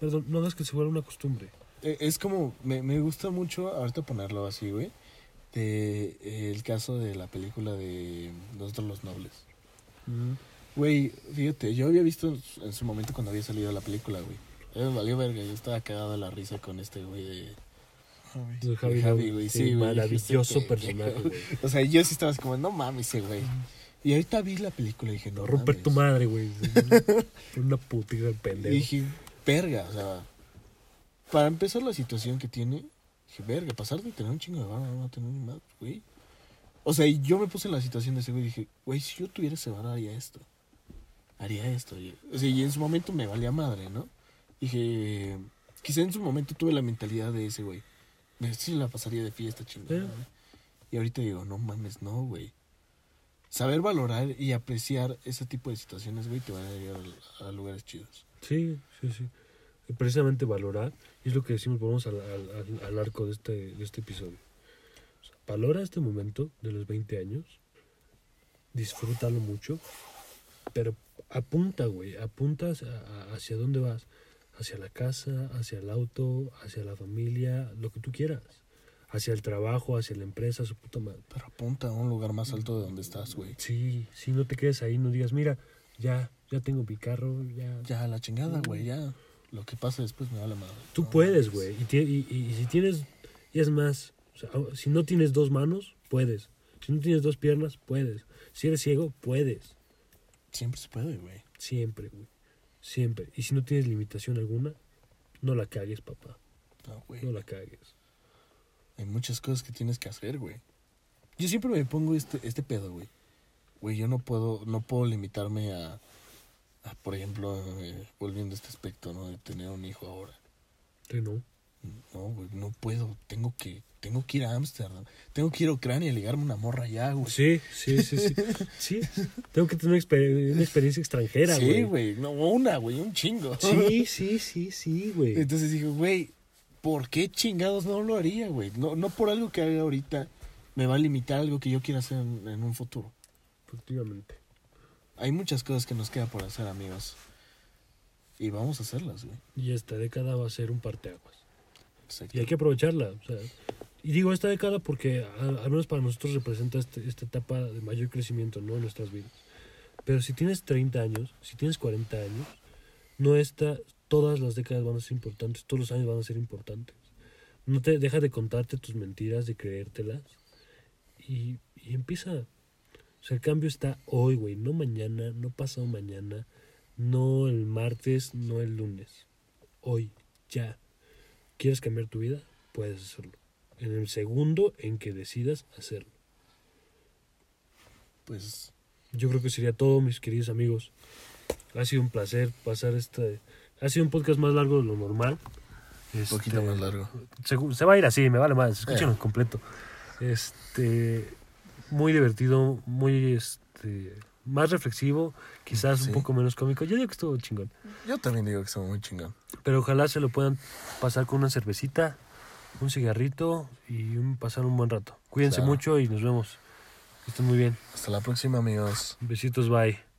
perdón, no hagas que se vuelva una costumbre. Eh, Es como, me, me gusta mucho ahorita ponerlo así, güey. De, eh, el caso de la película de Nosotros los Nobles. Güey, fíjate, yo había visto en su- en su momento cuando había salido la película, güey. A mí me valió verga, yo estaba cagado de la risa con este güey de... Javi, Javi, Javi, güey, sí, sí, güey, maravilloso personaje, güey. O sea, yo sí estaba así como, no mames, ese güey. Y ahorita vi la película y dije, no Romper mames. tu madre, güey. Una putita de Y pendejo. dije, verga, o sea, para empezar la situación que tiene, dije, verga, pasar de tener un chingo de barba a no tener ni más, güey. O sea, y yo me puse en la situación de ese güey y dije, güey, si yo tuviera ese bar, haría esto. Haría esto. Y, o sea, y en su momento me valía madre, ¿no? Dije, quizá en su momento tuve la mentalidad de ese güey. Me sí la pasaría de fiesta chingada. Y ahorita digo, no mames, no, güey. Saber valorar y apreciar ese tipo de situaciones, güey, te van a llevar a lugares chidos. Sí, sí, sí. Precisamente valorar, y es lo que decimos, vamos al, al, al- arco de este, de este episodio. O sea, valora este momento de los 20 años, disfrútalo mucho, pero apunta, güey, apunta hacia, a- hacia dónde vas. Hacia la casa, hacia el auto, hacia la familia, lo que tú quieras. Hacia el trabajo, hacia la empresa, su puta madre. Pero apunta a un lugar más alto de donde estás, güey. Sí, sí, no te quedes ahí, no digas, mira, ya, ya tengo mi carro, ya, Ya, la chingada, güey, ya. Lo que pase después me vale madre. Tú No puedes, mames. güey. Y, y, y- si tienes, y es más, o sea, si no tienes dos manos, puedes. Si no tienes dos piernas, puedes. Si eres ciego, puedes. Siempre se puede, güey. Siempre, güey. Siempre. Y si no tienes limitación alguna, no la cagues, papá. No, güey. No la cagues. Hay muchas cosas que tienes que hacer, güey. Yo siempre me pongo este, este pedo, güey. Güey, yo no puedo, no puedo limitarme a, a, por ejemplo, eh, volviendo a este aspecto, ¿no? De tener un hijo ahora. Sí, no. No, güey, no puedo. Tengo que, tengo que ir a Ámsterdam. Tengo que ir a Ucrania y ligarme una morra allá, güey. Sí, sí, sí, sí. Sí, tengo que tener una, exper- una experiencia extranjera, güey. Sí, güey. No, una, güey, un chingo. Sí, sí, sí, sí, güey. Entonces dije, güey, ¿por qué chingados no lo haría, güey? No, no por algo que haga ahorita me va a limitar algo que yo quiera hacer en, en un futuro. Efectivamente. Hay muchas cosas que nos queda por hacer, amigos. Y vamos a hacerlas, güey. Y esta década va a ser un parteaguas. Exacto. Y hay que aprovecharla. O sea, y digo esta década porque a- al menos para nosotros representa este- esta etapa de mayor crecimiento ¿no? en nuestras vidas. Pero si tienes 30 años, si tienes 40 años, no está, todas las décadas van a ser importantes, todos los años van a ser importantes. No te deja de contarte tus mentiras, de creértelas y, y empieza. O sea, el cambio está hoy, güey, no mañana, no pasado mañana, no el martes, no el lunes. Hoy, ya. ¿Quieres cambiar tu vida? Puedes hacerlo. En el segundo en que decidas hacerlo. Pues Yo creo que sería todo, mis queridos amigos. Ha sido un placer pasar este... Ha sido un podcast más largo de lo normal. un poquito Este, más largo. Se, se va a ir así, me vale más. Escúchenlo Eh. completo. Este... Muy divertido, muy... este Más reflexivo, quizás Sí. un poco menos cómico. Yo digo que estuvo chingón. Yo también digo que somos muy chingón. Pero ojalá se lo puedan pasar con una cervecita, un cigarrito y un- pasar un buen rato. Cuídense Claro. mucho y nos vemos. Que estén muy bien. Hasta la próxima, amigos. Besitos, bye.